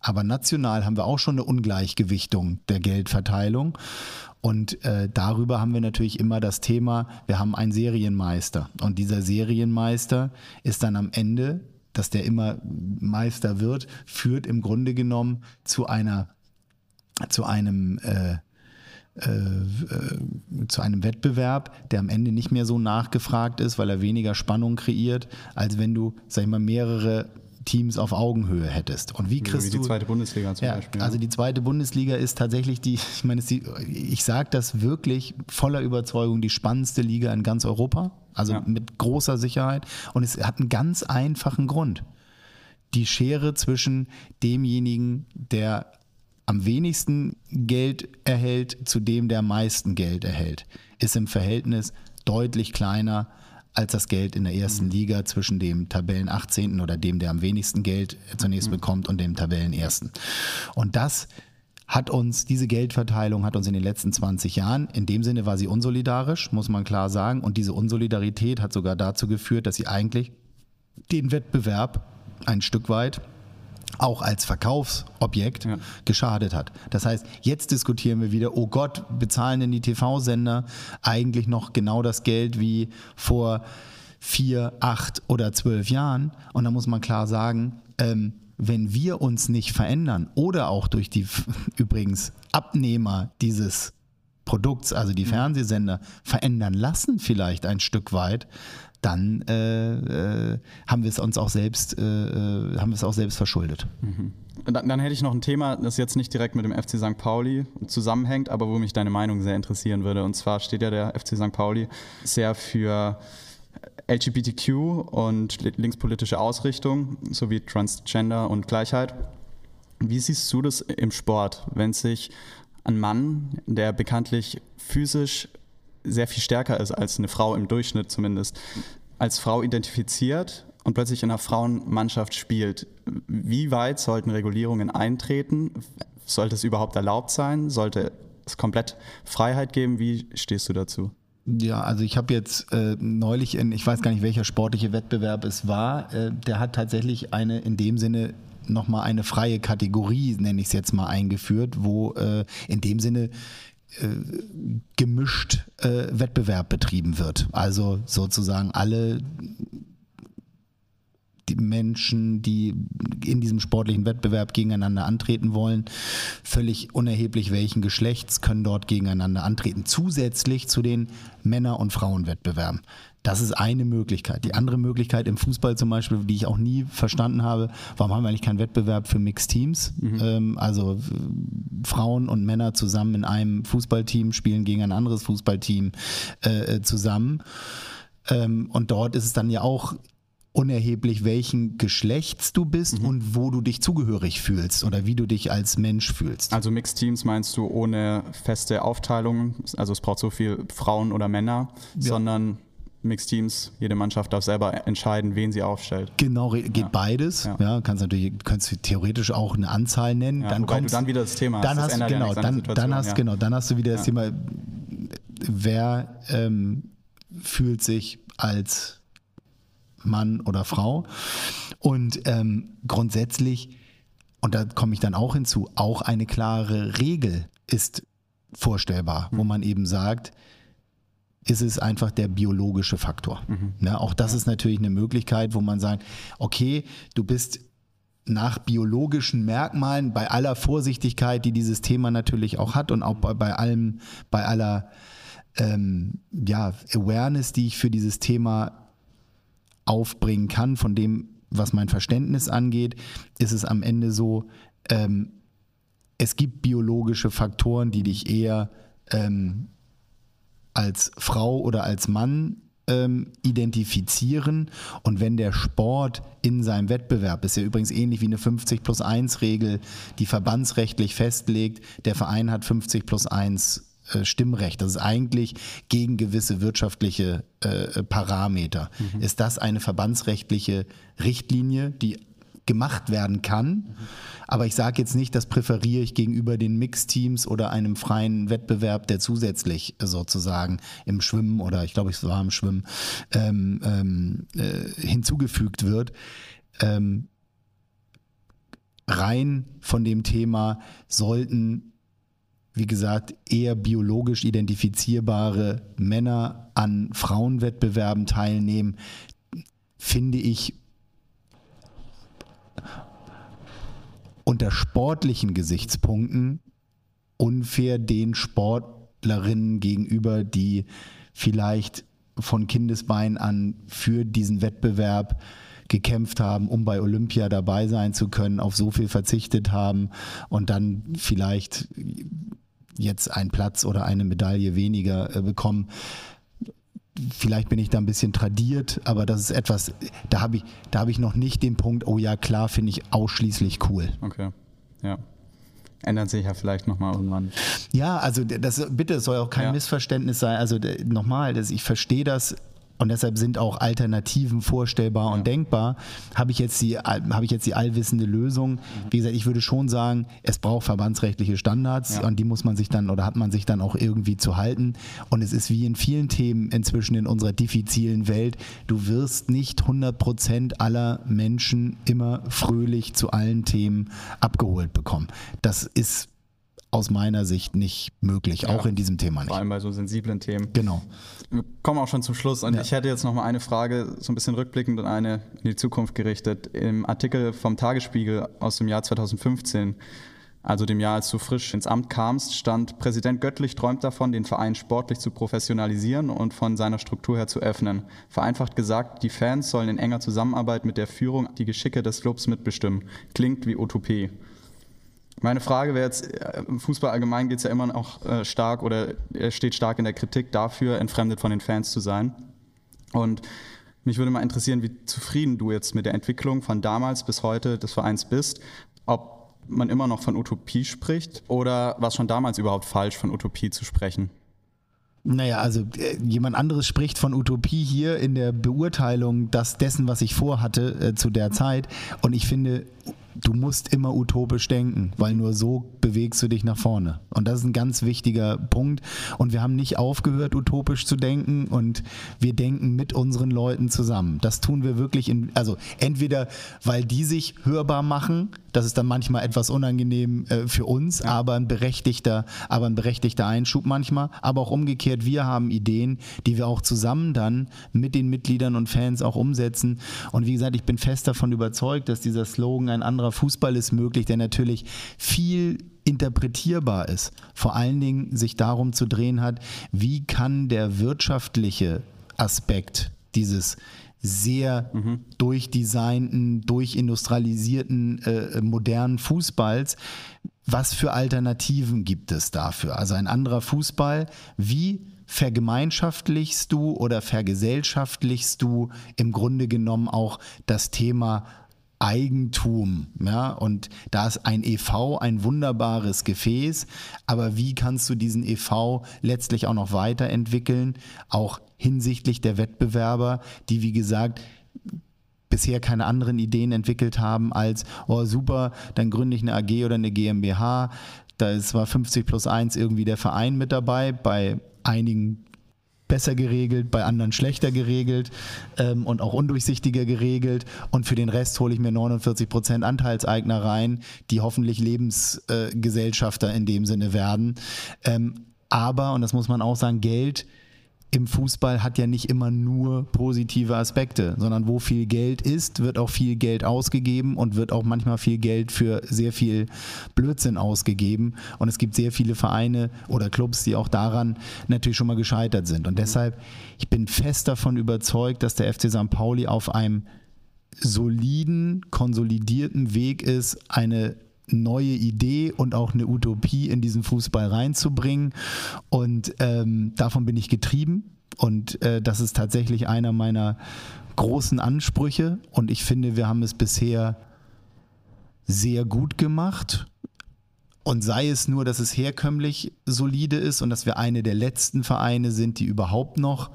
Aber national haben wir auch schon eine Ungleichgewichtung der Geldverteilung. Und äh, darüber haben wir natürlich immer das Thema, wir haben einen Serienmeister. Und dieser Serienmeister ist dann am Ende, dass der immer Meister wird, führt im Grunde genommen zu einer, zu einem äh, äh, äh, zu einem Wettbewerb, der am Ende nicht mehr so nachgefragt ist, weil er weniger Spannung kreiert, als wenn du, sag ich mal, mehrere Teams auf Augenhöhe hättest. Und wie kriegst wie die du. Die zweite Bundesliga zum ja, Beispiel. Also die zweite Bundesliga ist tatsächlich die, ich meine, die, ich sage das wirklich voller Überzeugung, die spannendste Liga in ganz Europa. Also ja. mit großer Sicherheit. Und es hat einen ganz einfachen Grund. Die Schere zwischen demjenigen, der am wenigsten Geld erhält zu dem, der am meisten Geld erhält, ist im Verhältnis deutlich kleiner als das Geld in der ersten mhm. Liga zwischen dem Tabellen 18. oder dem, der am wenigsten Geld zunächst mhm. bekommt und dem Tabellen ersten. Und das hat uns, diese Geldverteilung hat uns in den letzten 20 Jahren, in dem Sinne war sie unsolidarisch, muss man klar sagen. Und diese Unsolidarität hat sogar dazu geführt, dass sie eigentlich den Wettbewerb ein Stück weit auch als Verkaufsobjekt ja. geschadet hat. Das heißt, jetzt diskutieren wir wieder, oh Gott, bezahlen denn die TV-Sender eigentlich noch genau das Geld wie vor vier, acht oder zwölf Jahren? Und da muss man klar sagen, ähm, wenn wir uns nicht verändern oder auch durch die übrigens Abnehmer dieses Produkts, also die. Fernsehsender, verändern lassen vielleicht ein Stück weit, dann äh, äh, haben wir es uns auch selbst, äh, äh, haben wir es auch selbst verschuldet. Mhm. Dann, dann, hätte ich noch ein Thema, das jetzt nicht direkt mit dem FC St. Pauli zusammenhängt, aber wo mich deine Meinung sehr interessieren würde. Und zwar steht ja der FC St. Pauli sehr für LGBTQ und linkspolitische Ausrichtung sowie Transgender und Gleichheit. Wie siehst du das im Sport, wenn sich ein Mann, der bekanntlich physisch sehr viel stärker ist als eine Frau im Durchschnitt zumindest, als Frau identifiziert und plötzlich in einer Frauenmannschaft spielt. Wie weit sollten Regulierungen eintreten? Sollte es überhaupt erlaubt sein? Sollte es komplett Freiheit geben? Wie stehst du dazu? Ja, also ich habe jetzt äh, neulich in, ich weiß gar nicht, welcher sportliche Wettbewerb es war, äh, der hat tatsächlich eine in dem Sinne nochmal eine freie Kategorie, nenne ich es jetzt mal, eingeführt, wo äh, in dem Sinne gemischt äh, Wettbewerb betrieben wird. Also sozusagen alle die Menschen, die in diesem sportlichen Wettbewerb gegeneinander antreten wollen, völlig unerheblich welchen Geschlechts, können dort gegeneinander antreten. Zusätzlich zu den Männer- und Frauenwettbewerben. Das ist eine Möglichkeit. Die andere Möglichkeit im Fußball zum Beispiel, die ich auch nie verstanden habe, warum haben wir eigentlich keinen Wettbewerb für Mixed Teams? Mhm. Ähm, also Frauen und Männer zusammen in einem Fußballteam spielen gegen ein anderes Fußballteam äh, zusammen. Ähm, und dort ist es dann ja auch unerheblich, welchen Geschlechts du bist mhm. und wo du dich zugehörig fühlst oder wie du dich als Mensch fühlst. Also Mixed Teams meinst du ohne feste Aufteilung, also es braucht so viel Frauen oder Männer, ja. sondern Mixed Teams, jede Mannschaft darf selber entscheiden, wen sie aufstellt. Genau, geht ja. beides. Ja. ja. kannst natürlich, kannst theoretisch auch eine Anzahl nennen. Ja, dann kommt dann wieder das Thema. Dann hast, hast genau, dann, dann hast genau, dann hast du wieder das Thema, wer ähm, fühlt sich als Mann oder Frau. Und ähm, grundsätzlich, und da komme ich dann auch hinzu, auch eine klare Regel ist vorstellbar, mhm. wo man eben sagt, ist es einfach der biologische Faktor. Mhm. Ja, auch das ist natürlich eine Möglichkeit, wo man sagt, okay, du bist nach biologischen Merkmalen, bei aller Vorsichtigkeit, die dieses Thema natürlich auch hat und auch bei, bei allem, bei aller ähm, ja, Awareness, die ich für dieses Thema aufbringen kann, von dem, was mein Verständnis angeht, ist es am Ende so, ähm, es gibt biologische Faktoren, die dich eher ähm, als Frau oder als Mann ähm, identifizieren. Und wenn der Sport in seinem Wettbewerb, ist ja übrigens ähnlich wie eine 50 plus 1 Regel, die verbandsrechtlich festlegt, der Verein hat 50 plus 1 äh, Stimmrecht. Das ist eigentlich gegen gewisse wirtschaftliche äh, Parameter. Mhm. Ist das eine verbandsrechtliche Richtlinie, die gemacht werden kann? Aber ich sage jetzt nicht, das präferiere ich gegenüber den Mixteams oder einem freien Wettbewerb, der zusätzlich sozusagen im Schwimmen oder ich glaube, es war im Schwimmen ähm, ähm, äh, hinzugefügt wird. Ähm, rein von dem Thema sollten wie gesagt, eher biologisch identifizierbare Männer an Frauenwettbewerben teilnehmen, finde ich unter sportlichen Gesichtspunkten unfair den Sportlerinnen gegenüber, die vielleicht von Kindesbein an für diesen Wettbewerb gekämpft haben, um bei Olympia dabei sein zu können, auf so viel verzichtet haben und dann vielleicht jetzt einen Platz oder eine Medaille weniger äh, bekommen. Vielleicht bin ich da ein bisschen tradiert, aber das ist etwas, da habe ich, da ich noch nicht den Punkt, oh ja, klar, finde ich ausschließlich cool. Okay, ja ändert sich ja vielleicht nochmal irgendwann. Ja, also das bitte, es soll auch kein ja. Missverständnis sein. Also nochmal, ich verstehe das und deshalb sind auch Alternativen vorstellbar ja. und denkbar, habe ich, jetzt die, habe ich jetzt die allwissende Lösung. Mhm. Wie gesagt, ich würde schon sagen, es braucht verbandsrechtliche Standards ja. und die muss man sich dann oder hat man sich dann auch irgendwie zu halten. Und es ist wie in vielen Themen inzwischen in unserer diffizilen Welt, du wirst nicht 100 Prozent aller Menschen immer fröhlich zu allen Themen abgeholt bekommen. Das ist aus meiner Sicht nicht möglich, ja, auch in diesem Thema nicht. Vor allem bei so sensiblen Themen. Genau. Wir kommen auch schon zum Schluss und ja. ich hätte jetzt noch mal eine Frage, so ein bisschen rückblickend und eine in die Zukunft gerichtet. Im Artikel vom Tagesspiegel aus dem Jahr 2015 also dem Jahr, als du frisch ins Amt kamst, stand, Präsident Göttlich träumt davon, den Verein sportlich zu professionalisieren und von seiner Struktur her zu öffnen. Vereinfacht gesagt, die Fans sollen in enger Zusammenarbeit mit der Führung die Geschicke des Clubs mitbestimmen. Klingt wie Utopie. Meine Frage wäre jetzt, äh, im Fußball allgemein geht es ja immer noch äh, stark oder er steht stark in der Kritik dafür, entfremdet von den Fans zu sein. Und mich würde mal interessieren, wie zufrieden du jetzt mit der Entwicklung von damals bis heute des Vereins bist, ob man immer noch von Utopie spricht oder was schon damals überhaupt falsch von Utopie zu sprechen. Naja, also äh, jemand anderes spricht von Utopie hier in der Beurteilung das dessen, was ich vorhatte äh, zu der Zeit. Und ich finde, du musst immer utopisch denken, weil nur so bewegst du dich nach vorne. Und das ist ein ganz wichtiger Punkt. Und wir haben nicht aufgehört, utopisch zu denken und wir denken mit unseren Leuten zusammen. Das tun wir wirklich in, also entweder, weil die sich hörbar machen, das ist dann manchmal etwas unangenehm äh, für uns, ja. aber ein berechtigter, aber ein berechtigter Einschub manchmal. Aber auch umgekehrt, wir haben Ideen, die wir auch zusammen dann mit den Mitgliedern und Fans auch umsetzen. Und wie gesagt, ich bin fest davon überzeugt, dass dieser Slogan ein anderer Fußball ist möglich, der natürlich viel interpretierbar ist. Vor allen Dingen sich darum zu drehen hat, wie kann der wirtschaftliche Aspekt dieses sehr mhm. durchdesignten, durchindustrialisierten, äh, modernen Fußballs. Was für Alternativen gibt es dafür? Also ein anderer Fußball, wie vergemeinschaftlichst du oder vergesellschaftlichst du im Grunde genommen auch das Thema Eigentum, ja, und da ist ein EV ein wunderbares Gefäß, aber wie kannst du diesen EV letztlich auch noch weiterentwickeln, auch hinsichtlich der Wettbewerber, die wie gesagt bisher keine anderen Ideen entwickelt haben als, oh super, dann gründe ich eine AG oder eine GmbH, da ist zwar 50 plus 1 irgendwie der Verein mit dabei, bei einigen besser geregelt, bei anderen schlechter geregelt ähm, und auch undurchsichtiger geregelt. Und für den Rest hole ich mir 49 Prozent Anteilseigner rein, die hoffentlich Lebensgesellschafter äh, in dem Sinne werden. Ähm, aber, und das muss man auch sagen, Geld im Fußball hat ja nicht immer nur positive Aspekte, sondern wo viel Geld ist, wird auch viel Geld ausgegeben und wird auch manchmal viel Geld für sehr viel Blödsinn ausgegeben. Und es gibt sehr viele Vereine oder Clubs, die auch daran natürlich schon mal gescheitert sind. Und deshalb, ich bin fest davon überzeugt, dass der FC St. Pauli auf einem soliden, konsolidierten Weg ist, eine neue Idee und auch eine Utopie in diesen Fußball reinzubringen. Und ähm, davon bin ich getrieben. Und äh, das ist tatsächlich einer meiner großen Ansprüche. Und ich finde, wir haben es bisher sehr gut gemacht. Und sei es nur, dass es herkömmlich solide ist und dass wir eine der letzten Vereine sind, die überhaupt noch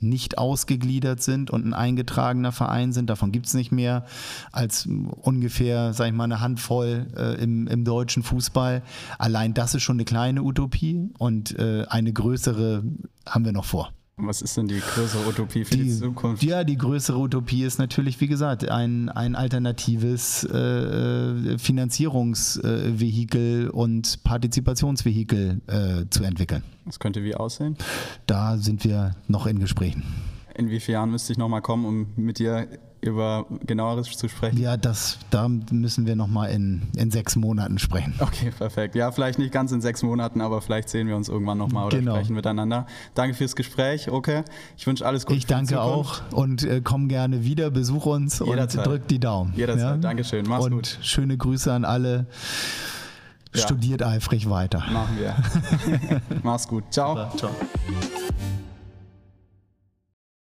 nicht ausgegliedert sind und ein eingetragener Verein sind. Davon gibt es nicht mehr als ungefähr, sag ich mal, eine Handvoll äh, im, im, deutschen Fußball. Allein das ist schon eine kleine Utopie und äh, eine größere haben wir noch vor. Was ist denn die größere Utopie für die, die, Zukunft? Ja, die größere Utopie ist natürlich, wie gesagt, ein, ein alternatives äh, äh Finanzierungsvehikel und Partizipationsvehikel äh, zu entwickeln. Das könnte wie aussehen? Da sind wir noch in Gesprächen. In wie vielen Jahren müsste ich nochmal kommen, um mit dir über genaueres zu sprechen? Ja, das, da müssen wir nochmal in, in sechs Monaten sprechen. Okay, perfekt. Ja, vielleicht nicht ganz in sechs Monaten, aber vielleicht sehen wir uns irgendwann nochmal oder genau. sprechen miteinander. Danke fürs Gespräch, okay. Ich wünsche alles Gute. Ich danke auch und äh, komm gerne wieder, besuch uns Jederzeit. und drück die Daumen. Jederzeit, ja? Dankeschön. Mach's und gut. Schöne Grüße an alle. Ja. Studiert eifrig weiter. Machen wir. Mach's gut. Ciao. Ciao.